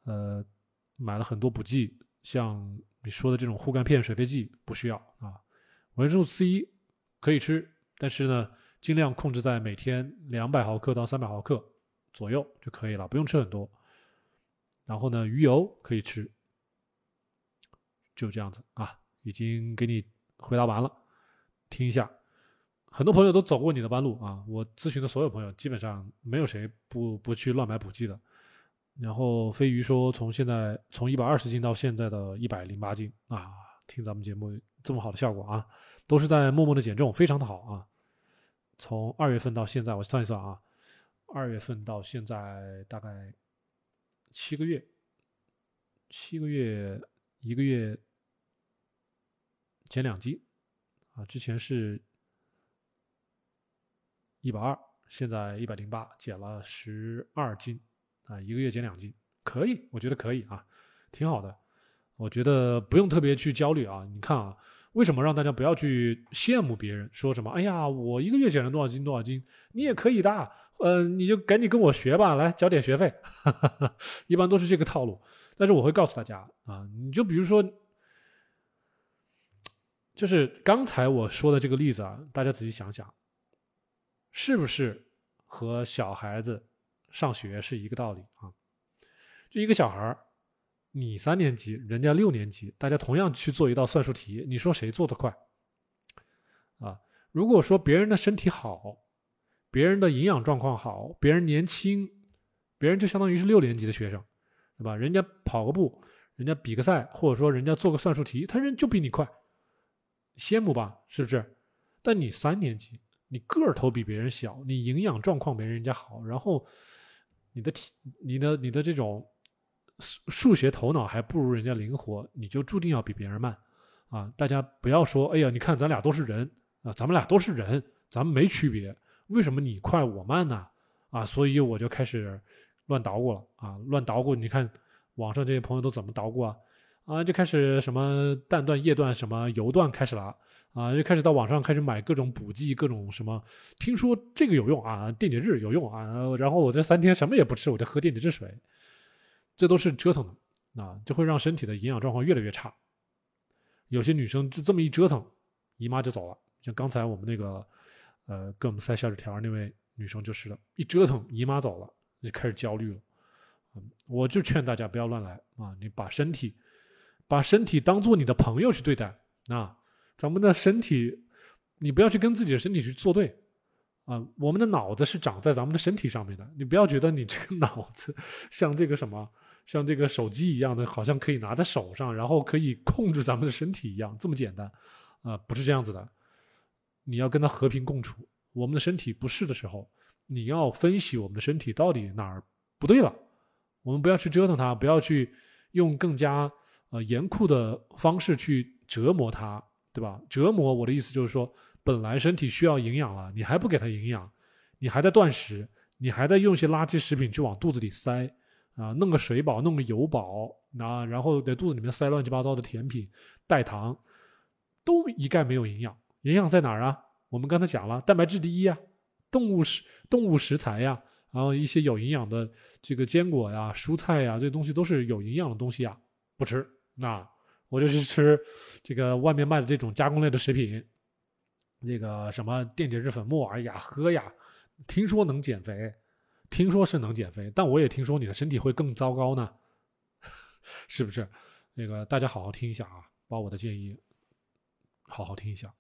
呃，买了很多补剂，像你说的这种护肝片、水飞剂不需要啊。维生素 C 可以吃，但是呢，尽量控制在每天两百毫克到三百毫克左右就可以了，不用吃很多。然后呢，鱼油可以吃，就这样子啊，已经给你回答完了。听一下，很多朋友都走过你的弯路啊，我咨询的所有朋友基本上没有谁不不去乱买补剂的。然后飞鱼说，从现在从一百二十斤到现在的一百零八斤啊，听咱们节目这么好的效果啊，都是在默默的减重，非常的好啊。从二月份到现在，我算一算啊，二月份到现在大概七个月，七个月一个月减两斤啊，之前是一百二，现在一百零八，减了十二斤。啊，一个月减两斤，可以，我觉得可以啊，挺好的。我觉得不用特别去焦虑啊。你看啊，为什么让大家不要去羡慕别人？说什么？哎呀，我一个月减了多少斤多少斤，你也可以的。呃，你就赶紧跟我学吧，来交点学费。一般都是这个套路。但是我会告诉大家啊，你就比如说，就是刚才我说的这个例子啊，大家仔细想想，是不是和小孩子？上学是一个道理啊，就一个小孩儿，你三年级，人家六年级，大家同样去做一道算术题，你说谁做得快？啊，如果说别人的身体好，别人的营养状况好，别人年轻，别人就相当于是六年级的学生，对吧？人家跑个步，人家比个赛，或者说人家做个算术题，他人就比你快，羡慕吧？是不是？但你三年级，你个头比别人小，你营养状况没人家好，然后。你的体，你的你的这种数数学头脑还不如人家灵活，你就注定要比别人慢啊！大家不要说，哎呀，你看咱俩都是人啊，咱们俩都是人，咱们没区别，为什么你快我慢呢？啊，所以我就开始乱捣鼓了啊，乱捣鼓！你看网上这些朋友都怎么捣鼓啊？啊，就开始什么蛋断、液断、什么油断开始了。啊，就开始到网上开始买各种补剂，各种什么，听说这个有用啊，电解质有用啊，然后我这三天什么也不吃，我就喝电解质水，这都是折腾的啊，就会让身体的营养状况越来越差。有些女生就这么一折腾，姨妈就走了，像刚才我们那个，呃，给我们塞小纸条那位女生就是了，一折腾姨妈走了，就开始焦虑了。我就劝大家不要乱来啊，你把身体，把身体当做你的朋友去对待啊。咱们的身体，你不要去跟自己的身体去作对，啊，我们的脑子是长在咱们的身体上面的，你不要觉得你这个 脑子像这个什么，像这个手机一样的，好像可以拿在手上，然后可以控制咱们的身体一样，这么简单，啊，不是这样子的，你要跟它和平共处。我们的身体不适的时候，你要分析我们的身体到底哪儿不对了，我们不要去折腾它，不要去用更加呃严酷的方式去折磨它。对吧？折磨我的意思就是说，本来身体需要营养了，你还不给它营养，你还在断食，你还在用些垃圾食品去往肚子里塞啊，弄个水饱，弄个油饱啊，然后在肚子里面塞乱七八糟的甜品、代糖，都一概没有营养。营养在哪儿啊？我们刚才讲了，蛋白质第一啊，动物食动物食材呀，然后一些有营养的这个坚果呀、蔬菜呀，这东西都是有营养的东西啊，不吃那。我就去吃这个外面卖的这种加工类的食品，那个什么电解质粉末，哎呀，喝呀，听说能减肥，听说是能减肥，但我也听说你的身体会更糟糕呢，是不是？那个大家好好听一下啊，把我的建议好好听一下。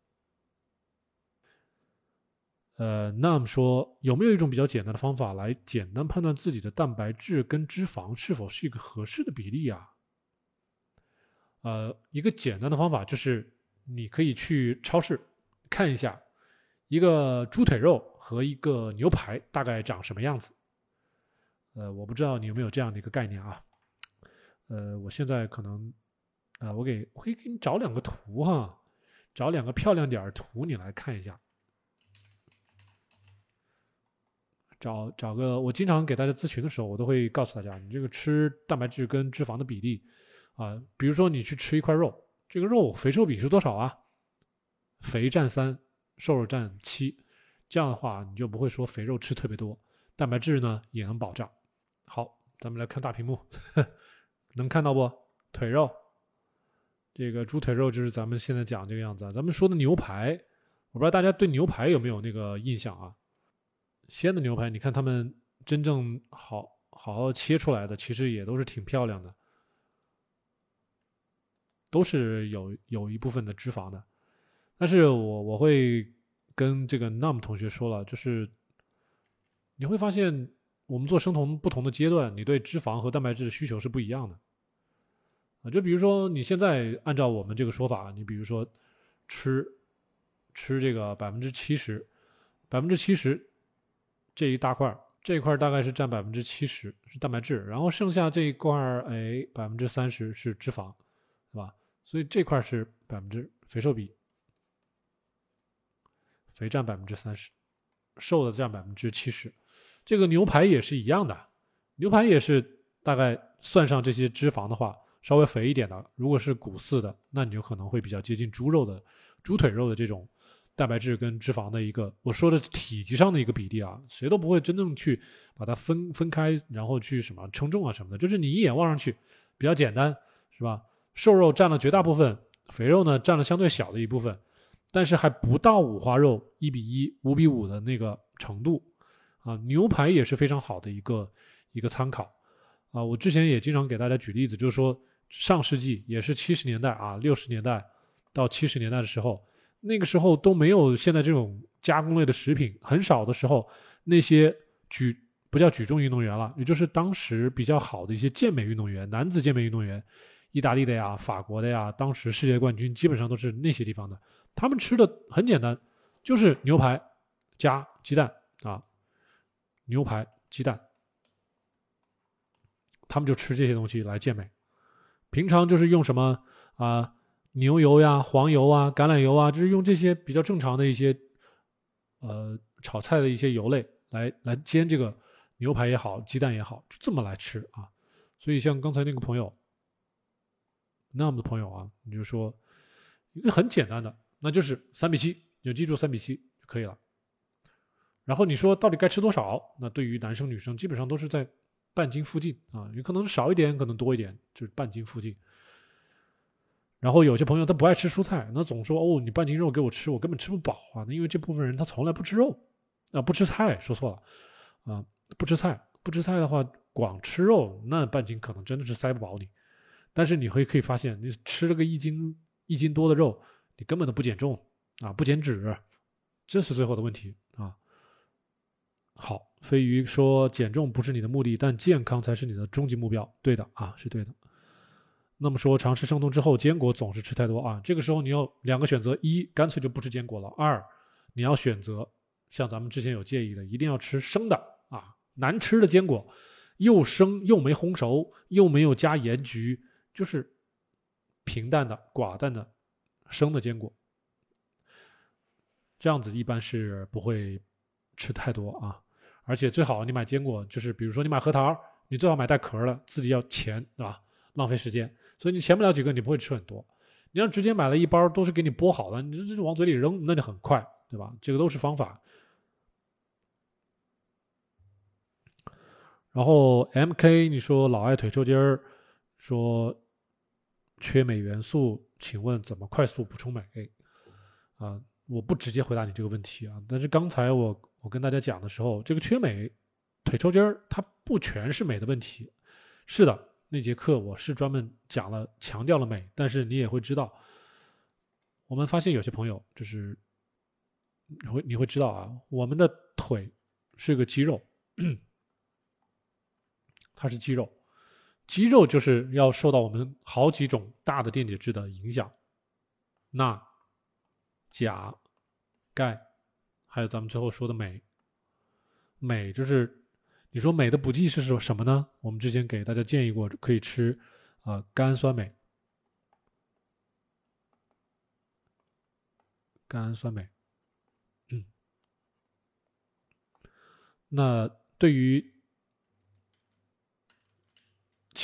呃，那么说有没有一种比较简单的方法来简单判断自己的蛋白质跟脂肪是否是一个合适的比例啊？呃，一个简单的方法就是，你可以去超市看一下，一个猪腿肉和一个牛排大概长什么样子。呃，我不知道你有没有这样的一个概念啊。呃，我现在可能，啊，我给我可以给你找两个图哈，找两个漂亮点儿图你来看一下。找找个，我经常给大家咨询的时候，我都会告诉大家，你这个吃蛋白质跟脂肪的比例啊，比如说你去吃一块肉，这个肉肥瘦比是多少啊？肥占三，瘦肉占七，这样的话你就不会说肥肉吃特别多，蛋白质呢也能保障。好，咱们来看大屏幕，能看到不？腿肉，这个猪腿肉就是咱们现在讲这个样子。咱们说的牛排，我不知道大家对牛排有没有那个印象啊？鲜的牛排，你看他们真正好好好切出来的，其实也都是挺漂亮的，都是有有一部分的脂肪的。但是我我会跟这个 Nam 同学说了，就是你会发现，我们做生酮不同的阶段，你对脂肪和蛋白质的需求是不一样的啊。就比如说你现在按照我们这个说法，你比如说吃吃这个百分之七十，百分之七十。这一大块，这一块大概是占百分之七十是蛋白质，然后剩下这一块儿，哎，百分之三十是脂肪，对吧？所以这块是百分之肥瘦比，肥占百分之三十，瘦的占百分之七十。这个牛排也是一样的，牛排也是大概算上这些脂肪的话，稍微肥一点的，如果是骨饲的，那你就可能会比较接近猪肉的猪腿肉的这种。蛋白质跟脂肪的一个，我说的体积上的一个比例啊，谁都不会真正去把它分分开，然后去什么称重啊什么的，就是你一眼望上去比较简单，是吧？瘦肉占了绝大部分，肥肉呢占了相对小的一部分，但是还不到五花肉一比一、五比五的那个程度啊。牛排也是非常好的一个一个参考啊。我之前也经常给大家举例子，就是说上世纪也是七十年代啊，六十年代到七十年代的时候。那个时候都没有现在这种加工类的食品，很少的时候，那些举不叫举重运动员了，也就是当时比较好的一些健美运动员，男子健美运动员，意大利的呀、法国的呀，当时世界冠军基本上都是那些地方的。他们吃的很简单，就是牛排加鸡蛋啊，牛排鸡蛋，他们就吃这些东西来健美。平常就是用什么啊？牛油呀、黄油啊、橄榄油啊，就是用这些比较正常的一些，呃，炒菜的一些油类来来煎这个牛排也好、鸡蛋也好，就这么来吃啊。所以像刚才那个朋友，那么的朋友啊，你就说一个很简单的，那就是三比七，你就记住三比七就可以了。然后你说到底该吃多少？那对于男生女生基本上都是在半斤附近啊，有可能少一点，可能多一点，就是半斤附近。然后有些朋友他不爱吃蔬菜，那总说哦，你半斤肉给我吃，我根本吃不饱啊。那因为这部分人他从来不吃肉，啊不吃菜，说错了，啊不吃菜，不吃菜的话，光吃肉那半斤可能真的是塞不饱你。但是你会可以发现，你吃了个一斤一斤多的肉，你根本都不减重啊，不减脂，这是最后的问题啊。好，飞鱼说减重不是你的目的，但健康才是你的终极目标。对的啊，是对的。那么说，尝试生酮之后，坚果总是吃太多啊。这个时候你要两个选择：一，干脆就不吃坚果了；二，你要选择像咱们之前有建议的，一定要吃生的啊，难吃的坚果，又生又没烘熟，又没有加盐焗，就是平淡的、寡淡的生的坚果。这样子一般是不会吃太多啊。而且最好你买坚果，就是比如说你买核桃，你最好买带壳的，自己要钳，对吧？浪费时间。所以你前不了几个，你不会吃很多。你要直接买了一包，都是给你剥好的，你这这往嘴里扔，那就很快，对吧？这个都是方法。然后 M K，你说老爱腿抽筋儿，说缺镁元素，请问怎么快速补充镁？啊，我不直接回答你这个问题啊。但是刚才我我跟大家讲的时候，这个缺镁、腿抽筋儿，它不全是镁的问题。是的。那节课我是专门讲了，强调了镁，但是你也会知道，我们发现有些朋友就是你会你会知道啊，我们的腿是个肌肉，它是肌肉，肌肉就是要受到我们好几种大的电解质的影响，钠、钾、钙，还有咱们最后说的镁，镁就是。你说镁的补剂是什什么呢？我们之前给大家建议过，可以吃啊甘酸镁，甘酸镁。嗯，那对于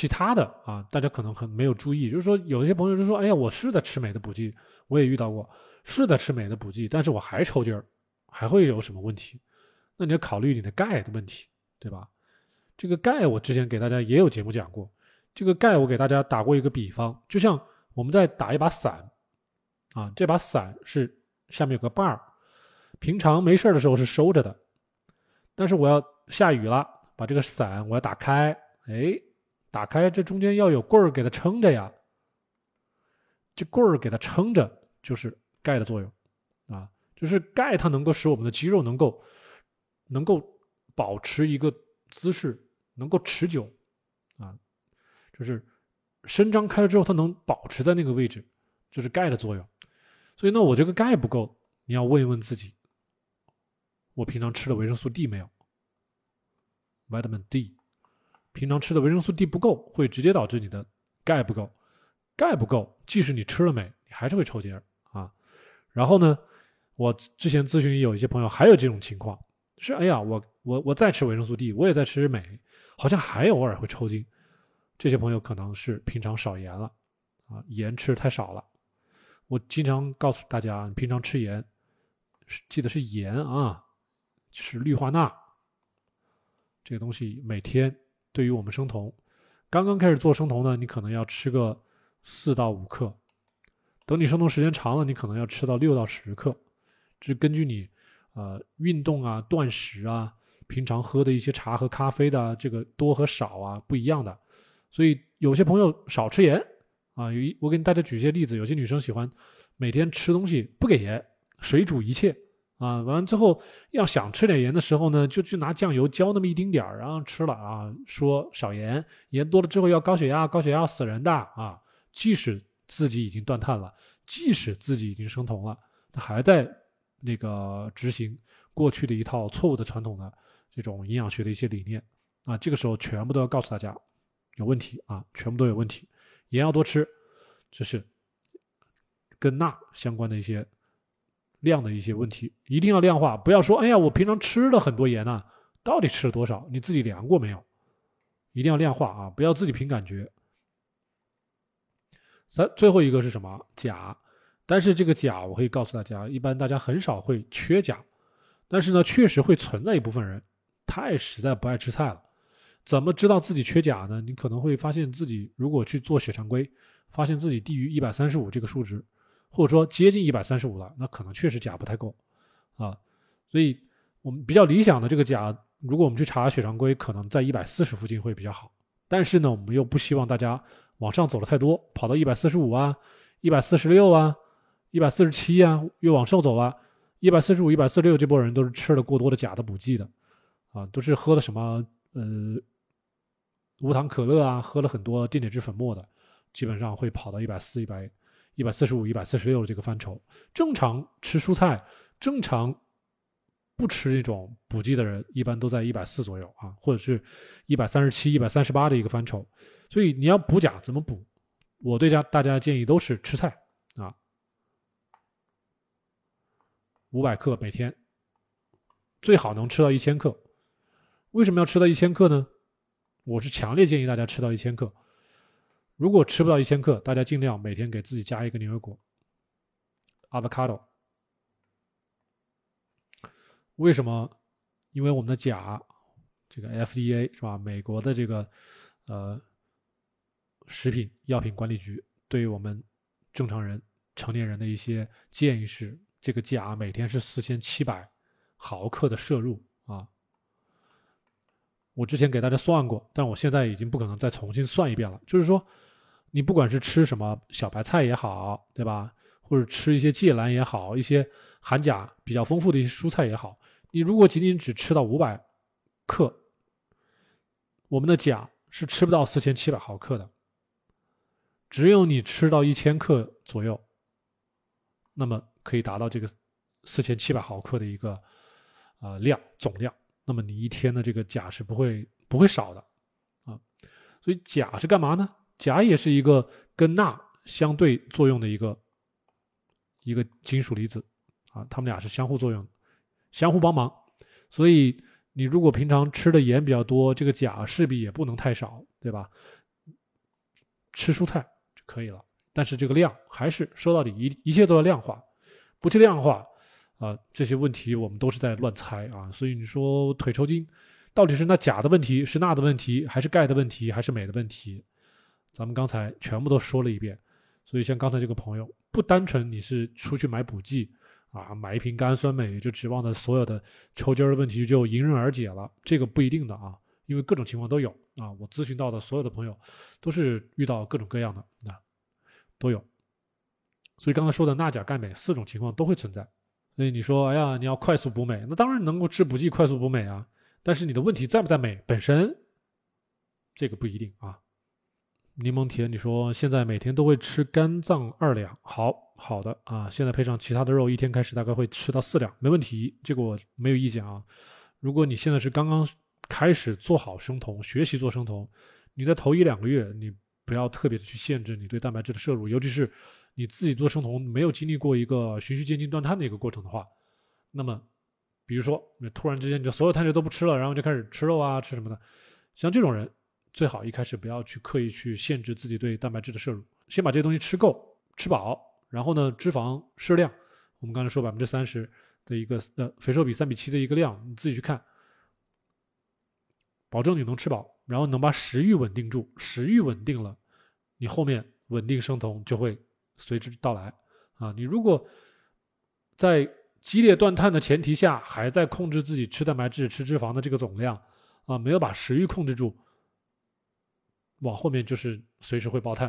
其他的啊，大家可能很没有注意，就是说有一些朋友就说：“哎呀，我是在吃镁的补剂，我也遇到过，是在吃镁的补剂，但是我还抽筋儿，还会有什么问题？那你要考虑你的钙的问题，对吧？这个钙我之前给大家也有节目讲过，这个钙我给大家打过一个比方，就像我们在打一把伞啊，这把伞是下面有个把儿，平常没事的时候是收着的，但是我要下雨了，把这个伞我要打开，哎。打开，这中间要有棍儿给它撑着呀。这棍儿给它撑着，就是钙的作用啊，就是钙它能够使我们的肌肉能够能够保持一个姿势，能够持久啊，就是伸张开了之后，它能保持在那个位置，就是钙的作用。所以，呢我这个钙不够，你要问一问自己，我平常吃的维生素 D 没有？Vitamin D。平常吃的维生素 D 不够，会直接导致你的钙不够。钙不够，即使你吃了镁，你还是会抽筋儿啊。然后呢，我之前咨询有一些朋友还有这种情况，是哎呀，我我我再吃维生素 D，我也在吃镁，好像还偶尔会抽筋。这些朋友可能是平常少盐了啊，盐吃太少了。我经常告诉大家，你平常吃盐，记得是盐啊，是氯化钠这个东西，每天。对于我们生酮，刚刚开始做生酮呢，你可能要吃个四到五克，等你生酮时间长了，你可能要吃到六到十克，这是根据你呃运动啊、断食啊、平常喝的一些茶和咖啡的这个多和少啊不一样的。所以有些朋友少吃盐啊，有一我给大家举一些例子，有些女生喜欢每天吃东西不给盐，水煮一切。啊，完了之后要想吃点盐的时候呢，就去拿酱油浇那么一丁点儿，然后吃了啊，说少盐，盐多了之后要高血压，高血压死人的啊！即使自己已经断碳了，即使自己已经生酮了，他还在那个执行过去的一套错误的传统的这种营养学的一些理念啊，这个时候全部都要告诉大家有问题啊，全部都有问题，盐要多吃，这是跟钠相关的一些。量的一些问题一定要量化，不要说哎呀，我平常吃了很多盐呢，到底吃了多少？你自己量过没有？一定要量化啊，不要自己凭感觉。三最后一个是什么？钾。但是这个钾，我可以告诉大家，一般大家很少会缺钾，但是呢，确实会存在一部分人太实在不爱吃菜了。怎么知道自己缺钾呢？你可能会发现自己如果去做血常规，发现自己低于一百三十五这个数值。或者说接近一百三十五了，那可能确实钾不太够，啊，所以我们比较理想的这个钾，如果我们去查血常规，可能在一百四十附近会比较好。但是呢，我们又不希望大家往上走的太多，跑到一百四十五啊、一百四十六啊、一百四十七啊，又往上走了。一百四十五、一百四十六这波人都是吃了过多的钾的补剂的，啊，都是喝了什么呃无糖可乐啊，喝了很多电解质粉末的，基本上会跑到一百四、一百。一百四十五、一百四十六这个范畴，正常吃蔬菜、正常不吃这种补剂的人，一般都在一百四左右啊，或者是一百三十七、一百三十八的一个范畴。所以你要补钾怎么补？我对家大家建议都是吃菜啊，五百克每天，最好能吃到一千克。为什么要吃到一千克呢？我是强烈建议大家吃到一千克。如果吃不到一千克，大家尽量每天给自己加一个牛油果，avocado。为什么？因为我们的钾，这个 FDA 是吧？美国的这个呃食品药品管理局对于我们正常人、成年人的一些建议是，这个钾每天是四千七百毫克的摄入。我之前给大家算过，但我现在已经不可能再重新算一遍了。就是说。你不管是吃什么小白菜也好，对吧？或者吃一些芥蓝也好，一些含钾比较丰富的一些蔬菜也好，你如果仅仅只吃到五百克，我们的钾是吃不到四千七百毫克的。只有你吃到一千克左右，那么可以达到这个四千七百毫克的一个呃量总量。那么你一天的这个钾是不会不会少的啊。所以钾是干嘛呢？钾也是一个跟钠相对作用的一个一个金属离子啊，它们俩是相互作用、相互帮忙。所以你如果平常吃的盐比较多，这个钾势必也不能太少，对吧？吃蔬菜就可以了，但是这个量还是说到底一一切都要量化，不去量化啊，这些问题我们都是在乱猜啊。所以你说腿抽筋，到底是那钾的问题，是钠的问题，还是钙的问题，还是镁的问题？咱们刚才全部都说了一遍。所以像刚才这个朋友，不单纯你是出去买补剂啊，买一瓶甘氨酸镁就指望的所有的抽筋的问题就迎刃而解了，这个不一定的啊。因为各种情况都有啊，我咨询到的所有的朋友都是遇到各种各样的啊，都有。所以刚才说的钠、钾、钙、镁四种情况都会存在。所以你说，哎呀，你要快速补镁，那当然能够吃补剂快速补镁啊。但是你的问题在不在镁本身，这个不一定啊。柠檬甜，你说现在每天都会吃肝脏二两，好好的啊。现在配上其他的肉，一天开始大概会吃到四两，没问题，这个我没有意见啊。如果你现在是刚刚。开始做好生酮，学习做生酮。你在头一两个月，你不要特别的去限制你对蛋白质的摄入，尤其是你自己做生酮没有经历过一个循序渐进断碳的一个过程的话，那么，比如说你突然之间你就所有碳水都不吃了，然后就开始吃肉啊，吃什么的，像这种人，最好一开始不要去刻意去限制自己对蛋白质的摄入，先把这些东西吃够、吃饱，然后呢，脂肪适量。我们刚才说百分之三十的一个呃肥瘦比三比七的一个量，你自己去看。保证你能吃饱，然后能把食欲稳定住。食欲稳定了，你后面稳定生酮就会随之到来啊！你如果在激烈断碳的前提下，还在控制自己吃蛋白质、吃脂肪的这个总量啊，没有把食欲控制住，往后面就是随时会爆碳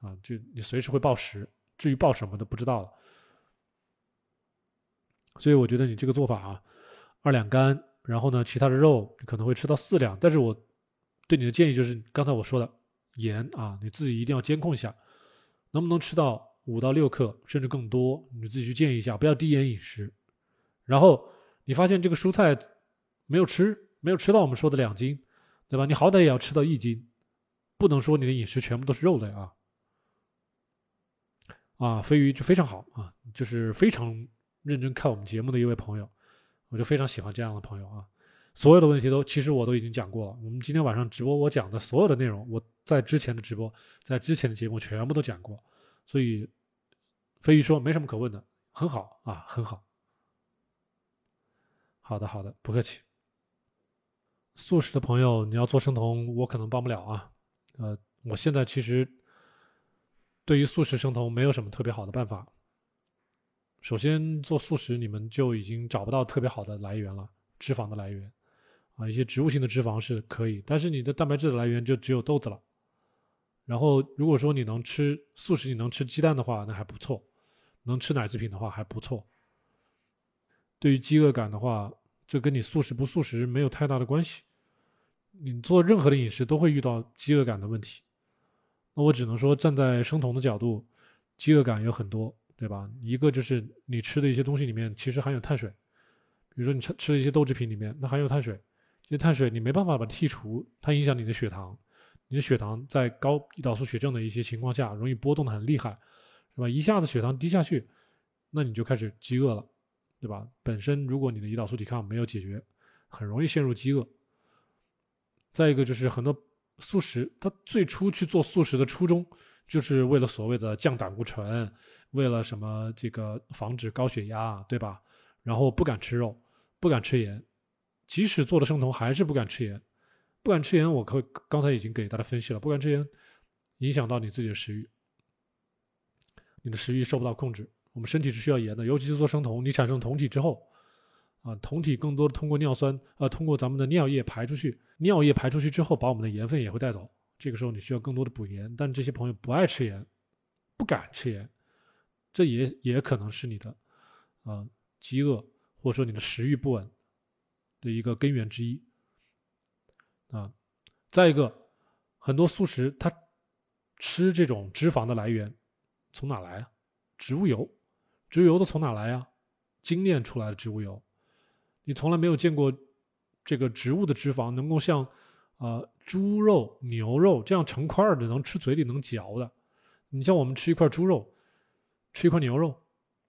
啊！就你随时会暴食，至于暴什么都不知道了。所以我觉得你这个做法啊，二两干。然后呢，其他的肉可能会吃到四两，但是我对你的建议就是刚才我说的盐啊，你自己一定要监控一下，能不能吃到五到六克，甚至更多，你自己去建议一下，不要低盐饮食。然后你发现这个蔬菜没有吃，没有吃到我们说的两斤，对吧？你好歹也要吃到一斤，不能说你的饮食全部都是肉类啊。啊，飞鱼就非常好啊，就是非常认真看我们节目的一位朋友。我就非常喜欢这样的朋友啊！所有的问题都其实我都已经讲过了。我们今天晚上直播我讲的所有的内容，我在之前的直播，在之前的节目全部都讲过。所以飞鱼说没什么可问的，很好啊，很好。好的，好的，不客气。素食的朋友，你要做生酮，我可能帮不了啊。呃，我现在其实对于素食生酮没有什么特别好的办法。首先做素食，你们就已经找不到特别好的来源了，脂肪的来源，啊，一些植物性的脂肪是可以，但是你的蛋白质的来源就只有豆子了。然后如果说你能吃素食，你能吃鸡蛋的话，那还不错；能吃奶制品的话还不错。对于饥饿感的话，这跟你素食不素食没有太大的关系。你做任何的饮食都会遇到饥饿感的问题。那我只能说，站在生酮的角度，饥饿感有很多。对吧？一个就是你吃的一些东西里面其实含有碳水，比如说你吃吃的一些豆制品里面，那含有碳水，因为碳水你没办法把它剔除，它影响你的血糖，你的血糖在高胰岛素血症的一些情况下容易波动的很厉害，是吧？一下子血糖低下去，那你就开始饥饿了，对吧？本身如果你的胰岛素抵抗没有解决，很容易陷入饥饿。再一个就是很多素食，它最初去做素食的初衷就是为了所谓的降胆固醇。为了什么？这个防止高血压，对吧？然后不敢吃肉，不敢吃盐，即使做了生酮，还是不敢吃盐。不敢吃盐，我可刚才已经给大家分析了，不敢吃盐，影响到你自己的食欲，你的食欲受不到控制。我们身体是需要盐的，尤其是做生酮，你产生酮体之后，啊，酮体更多的通过尿酸，呃，通过咱们的尿液排出去，尿液排出去之后，把我们的盐分也会带走。这个时候你需要更多的补盐，但这些朋友不爱吃盐，不敢吃盐。这也也可能是你的，啊，饥饿或者说你的食欲不稳的一个根源之一，啊，再一个，很多素食它吃这种脂肪的来源从哪来啊？植物油，植物油都从哪来啊？精炼出来的植物油，你从来没有见过这个植物的脂肪能够像啊猪肉、牛肉这样成块的能吃嘴里能嚼的，你像我们吃一块猪肉。吃一块牛肉，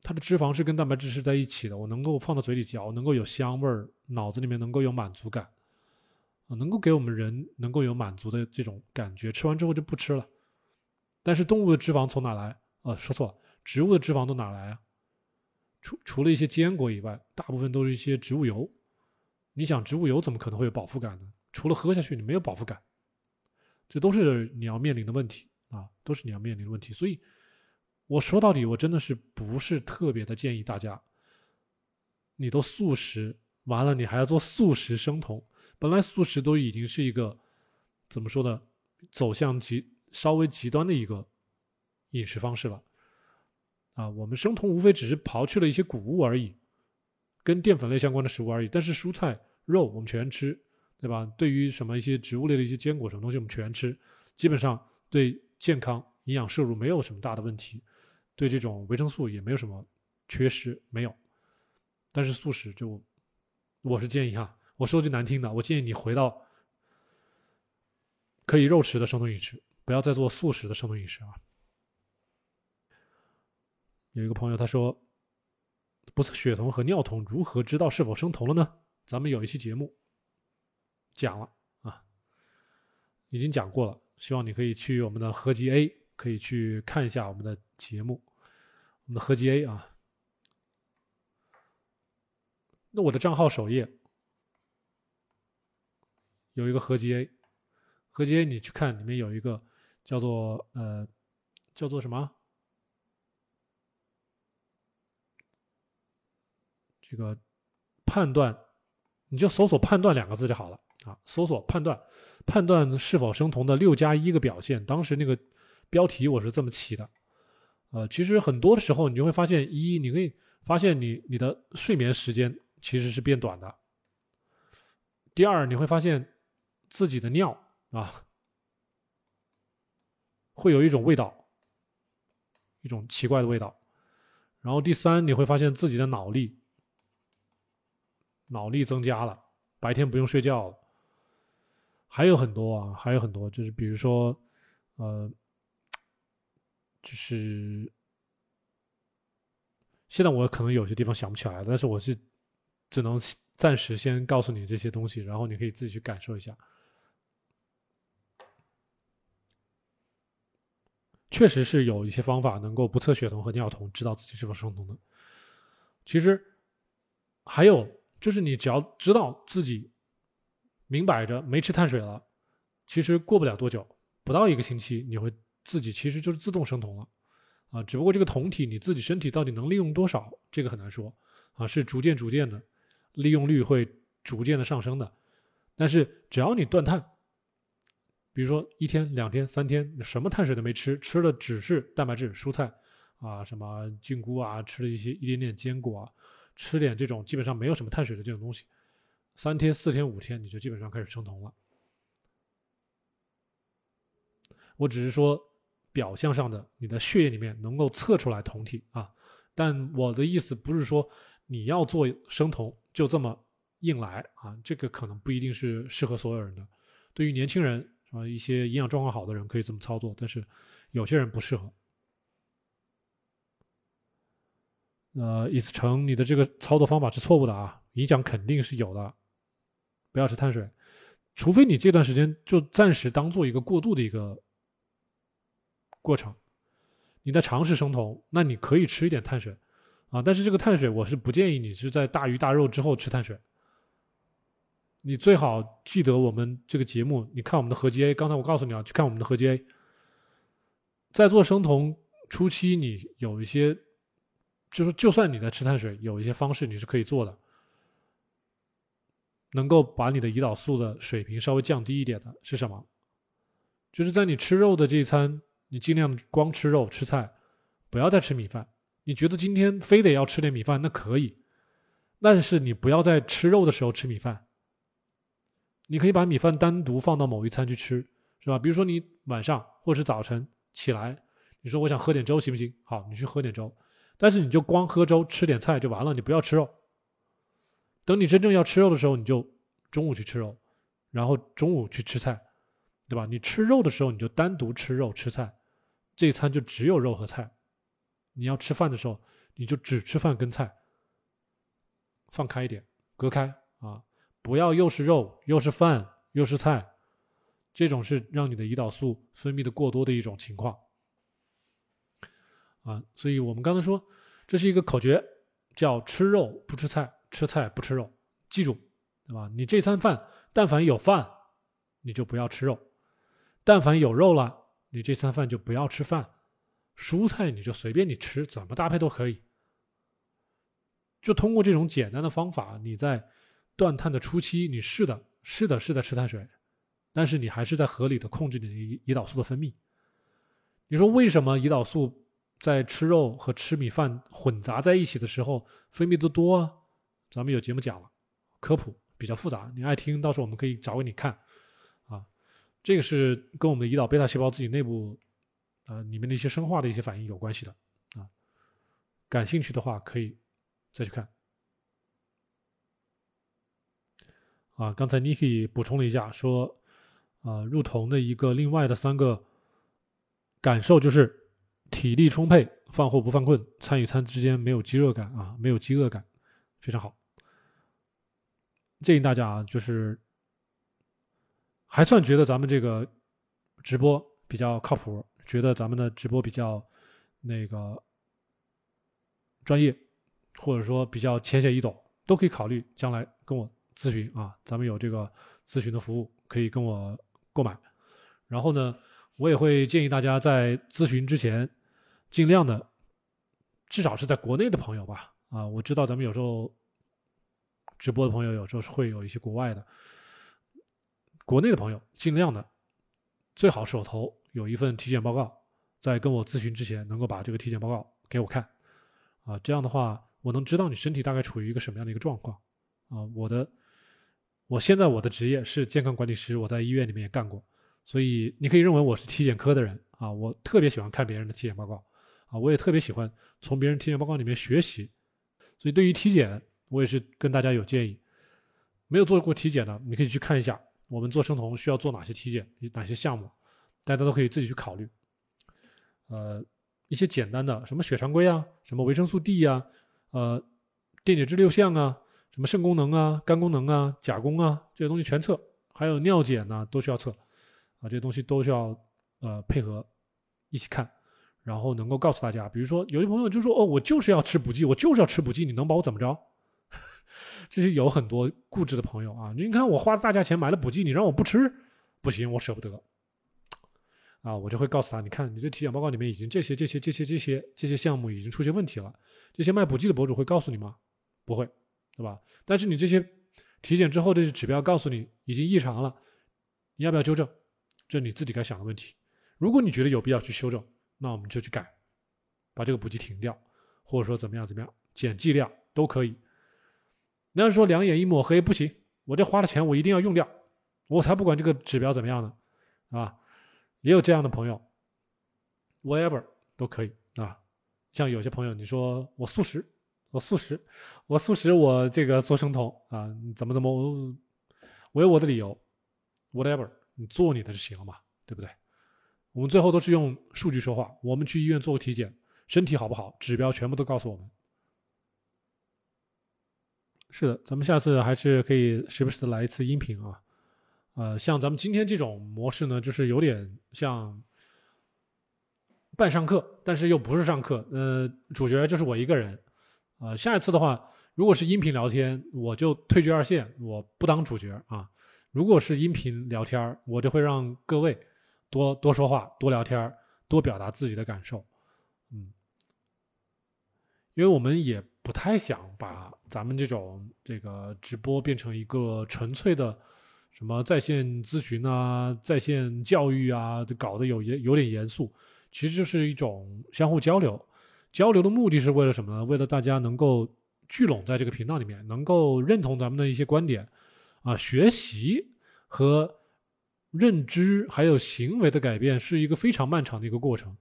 它的脂肪是跟蛋白质是在一起的，我能够放到嘴里嚼，能够有香味儿，脑子里面能够有满足感，啊，能够给我们人能够有满足的这种感觉，吃完之后就不吃了。但是动物的脂肪从哪来？呃，说错了，植物的脂肪都哪来啊？除除了一些坚果以外，大部分都是一些植物油。你想，植物油怎么可能会有饱腹感呢？除了喝下去，你没有饱腹感，这都是你要面临的问题啊，都是你要面临的问题。所以。我说到底，我真的是不是特别的建议大家。你都素食完了，你还要做素食生酮。本来素食都已经是一个怎么说呢，走向极稍微极端的一个饮食方式了。啊，我们生酮无非只是刨去了一些谷物而已，跟淀粉类相关的食物而已。但是蔬菜、肉我们全吃，对吧？对于什么一些植物类的一些坚果什么东西我们全吃，基本上对健康营养摄入没有什么大的问题。对这种维生素也没有什么缺失，没有。但是素食就，我是建议哈，我说句难听的，我建议你回到可以肉食的生酮饮食，不要再做素食的生酮饮食啊。有一个朋友他说，不测血酮和尿酮如何知道是否生酮了呢？咱们有一期节目讲了啊，已经讲过了，希望你可以去我们的合集 A。可以去看一下我们的节目，我们的合集 A 啊。那我的账号首页有一个合集 A，合集 A 你去看里面有一个叫做呃叫做什么？这个判断，你就搜索“判断”两个字就好了啊。搜索“判断”，判断是否生酮的六加一个表现。当时那个。标题我是这么起的，呃，其实很多的时候你就会发现，一你可以发现你你的睡眠时间其实是变短的。第二，你会发现自己的尿啊会有一种味道，一种奇怪的味道。然后第三，你会发现自己的脑力脑力增加了，白天不用睡觉了。还有很多啊，还有很多，就是比如说，呃。就是现在我可能有些地方想不起来，但是我是只能暂时先告诉你这些东西，然后你可以自己去感受一下。确实是有一些方法能够不测血酮和尿酮，知道自己是否生酮的。其实还有就是，你只要知道自己明摆着没吃碳水了，其实过不了多久，不到一个星期，你会。自己其实就是自动生酮了，啊，只不过这个酮体你自己身体到底能利用多少，这个很难说，啊，是逐渐逐渐的，利用率会逐渐的上升的。但是只要你断碳，比如说一天、两天、三天，什么碳水都没吃，吃的只是蛋白质、蔬菜，啊，什么菌菇啊，吃了一些一点点坚果啊，吃点这种基本上没有什么碳水的这种东西，三天、四天、五天，你就基本上开始生酮了。我只是说。表象上的，你的血液里面能够测出来酮体啊，但我的意思不是说你要做生酮就这么硬来啊，这个可能不一定是适合所有人的。对于年轻人啊，一些营养状况好的人可以这么操作，但是有些人不适合。呃，意思成你的这个操作方法是错误的啊，影响肯定是有的。不要吃碳水，除非你这段时间就暂时当做一个过渡的一个。过程，你在尝试生酮，那你可以吃一点碳水，啊，但是这个碳水我是不建议你是在大鱼大肉之后吃碳水。你最好记得我们这个节目，你看我们的合集 A，刚才我告诉你啊，去看我们的合集 A。在做生酮初期，你有一些，就是就算你在吃碳水，有一些方式你是可以做的，能够把你的胰岛素的水平稍微降低一点的是什么？就是在你吃肉的这一餐。你尽量光吃肉吃菜，不要再吃米饭。你觉得今天非得要吃点米饭，那可以，但是你不要在吃肉的时候吃米饭。你可以把米饭单独放到某一餐去吃，是吧？比如说你晚上或是早晨起来，你说我想喝点粥，行不行？好，你去喝点粥，但是你就光喝粥吃点菜就完了，你不要吃肉。等你真正要吃肉的时候，你就中午去吃肉，然后中午去吃菜。对吧？你吃肉的时候，你就单独吃肉吃菜，这餐就只有肉和菜。你要吃饭的时候，你就只吃饭跟菜，放开一点，隔开啊，不要又是肉又是饭又是菜，这种是让你的胰岛素分泌的过多的一种情况啊。所以我们刚才说，这是一个口诀，叫吃肉不吃菜，吃菜不吃肉，记住，对吧？你这餐饭但凡有饭，你就不要吃肉；但凡有肉了。你这餐饭就不要吃饭，蔬菜你就随便你吃，怎么搭配都可以。就通过这种简单的方法，你在断碳的初期，你是的，是的，是在吃碳水，但是你还是在合理的控制你胰岛素的分泌。你说为什么胰岛素在吃肉和吃米饭混杂在一起的时候分泌的多啊？咱们有节目讲了，科普比较复杂，你爱听，到时候我们可以找给你看。这个是跟我们的胰岛贝塔细胞自己内部，呃，里面的一些生化的一些反应有关系的啊。感兴趣的话可以再去看。啊，刚才 Niki 补充了一下，说，啊，入酮的一个另外的三个感受就是体力充沛，饭后不犯困，餐与餐之间没有饥饿感啊，没有饥饿感，非常好。建议大家啊，就是。还算觉得咱们这个直播比较靠谱，觉得咱们的直播比较那个专业，或者说比较浅显易懂，都可以考虑将来跟我咨询啊。咱们有这个咨询的服务，可以跟我购买。然后呢，我也会建议大家在咨询之前，尽量的，至少是在国内的朋友吧。啊，我知道咱们有时候直播的朋友有时候是会有一些国外的。国内的朋友尽量的，最好手头有一份体检报告，在跟我咨询之前能够把这个体检报告给我看，啊，这样的话我能知道你身体大概处于一个什么样的一个状况，啊，我的，我现在我的职业是健康管理师，我在医院里面也干过，所以你可以认为我是体检科的人啊，我特别喜欢看别人的体检报告，啊，我也特别喜欢从别人体检报告里面学习，所以对于体检，我也是跟大家有建议，没有做过体检的，你可以去看一下。我们做生酮需要做哪些体检？哪些项目？大家都可以自己去考虑。呃，一些简单的，什么血常规啊，什么维生素 D 啊，呃，电解质六项啊，什么肾功能啊、肝功能啊、甲功啊，这些东西全测。还有尿检呢，都需要测。啊，这些东西都需要呃配合一起看，然后能够告诉大家。比如说，有些朋友就说：“哦，我就是要吃补剂，我就是要吃补剂，你能把我怎么着？”这些有很多固执的朋友啊！你看，我花大价钱买了补剂，你让我不吃，不行，我舍不得啊！我就会告诉他：，你看，你这体检报告里面已经这些、这些、这些、这些、这些项目已经出现问题了。这些卖补剂的博主会告诉你吗？不会，对吧？但是你这些体检之后这些指标告诉你已经异常了，你要不要纠正？这你自己该想的问题。如果你觉得有必要去修正，那我们就去改，把这个补剂停掉，或者说怎么样怎么样，减剂量都可以。那要说两眼一抹黑不行，我这花了钱我一定要用掉，我才不管这个指标怎么样呢，啊，也有这样的朋友，whatever 都可以啊。像有些朋友你说我素食，我素食，我素食，我这个做生酮啊，怎么怎么，我有我的理由，whatever，你做你的就行了嘛，对不对？我们最后都是用数据说话，我们去医院做个体检，身体好不好，指标全部都告诉我们。是的，咱们下次还是可以时不时的来一次音频啊，呃，像咱们今天这种模式呢，就是有点像半上课，但是又不是上课，呃，主角就是我一个人，啊，下一次的话，如果是音频聊天，我就退居二线，我不当主角啊，如果是音频聊天，我就会让各位多多说话，多聊天，多表达自己的感受，嗯，因为我们也。不太想把咱们这种这个直播变成一个纯粹的什么在线咨询啊、在线教育啊，搞得有严有点严肃。其实就是一种相互交流，交流的目的是为了什么呢？为了大家能够聚拢在这个频道里面，能够认同咱们的一些观点啊。学习和认知还有行为的改变是一个非常漫长的一个过程。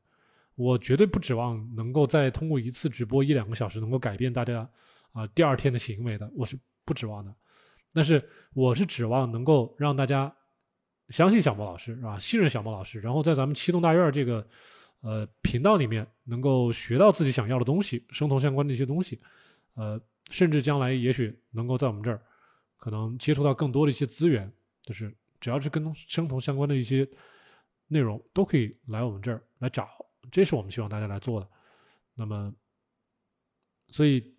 我绝对不指望能够再通过一次直播一两个小时能够改变大家啊第二天的行为的，我是不指望的。但是我是指望能够让大家相信小莫老师，是吧？信任小莫老师，然后在咱们七栋大院这个呃频道里面能够学到自己想要的东西，生酮相关的一些东西，呃，甚至将来也许能够在我们这儿可能接触到更多的一些资源，就是只要是跟生酮相关的一些内容，都可以来我们这儿来找，这是我们希望大家来做的。那么，所以。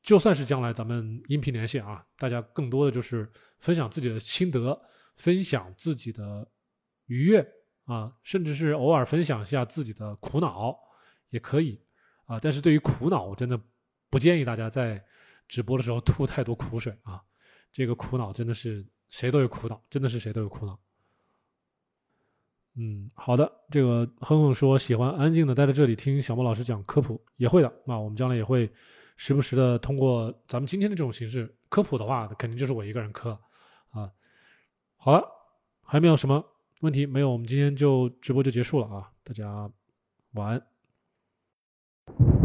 就算是将来咱们音频连线啊，大家更多的就是分享自己的心得，分享自己的愉悦啊，甚至是偶尔分享一下自己的苦恼也可以啊。但是对于苦恼，我真的不建议大家在直播的时候吐太多苦水啊。这个苦恼真的是谁都有苦恼，真的是谁都有苦恼。嗯，好的，这个哼哼说喜欢安静的待在这里听小莫老师讲科普，也会的。那我们将来也会。时不时的通过咱们今天的这种形式科普的话，肯定就是我一个人科，啊，好了，还没有什么问题没有，我们今天就直播就结束了啊，大家晚安。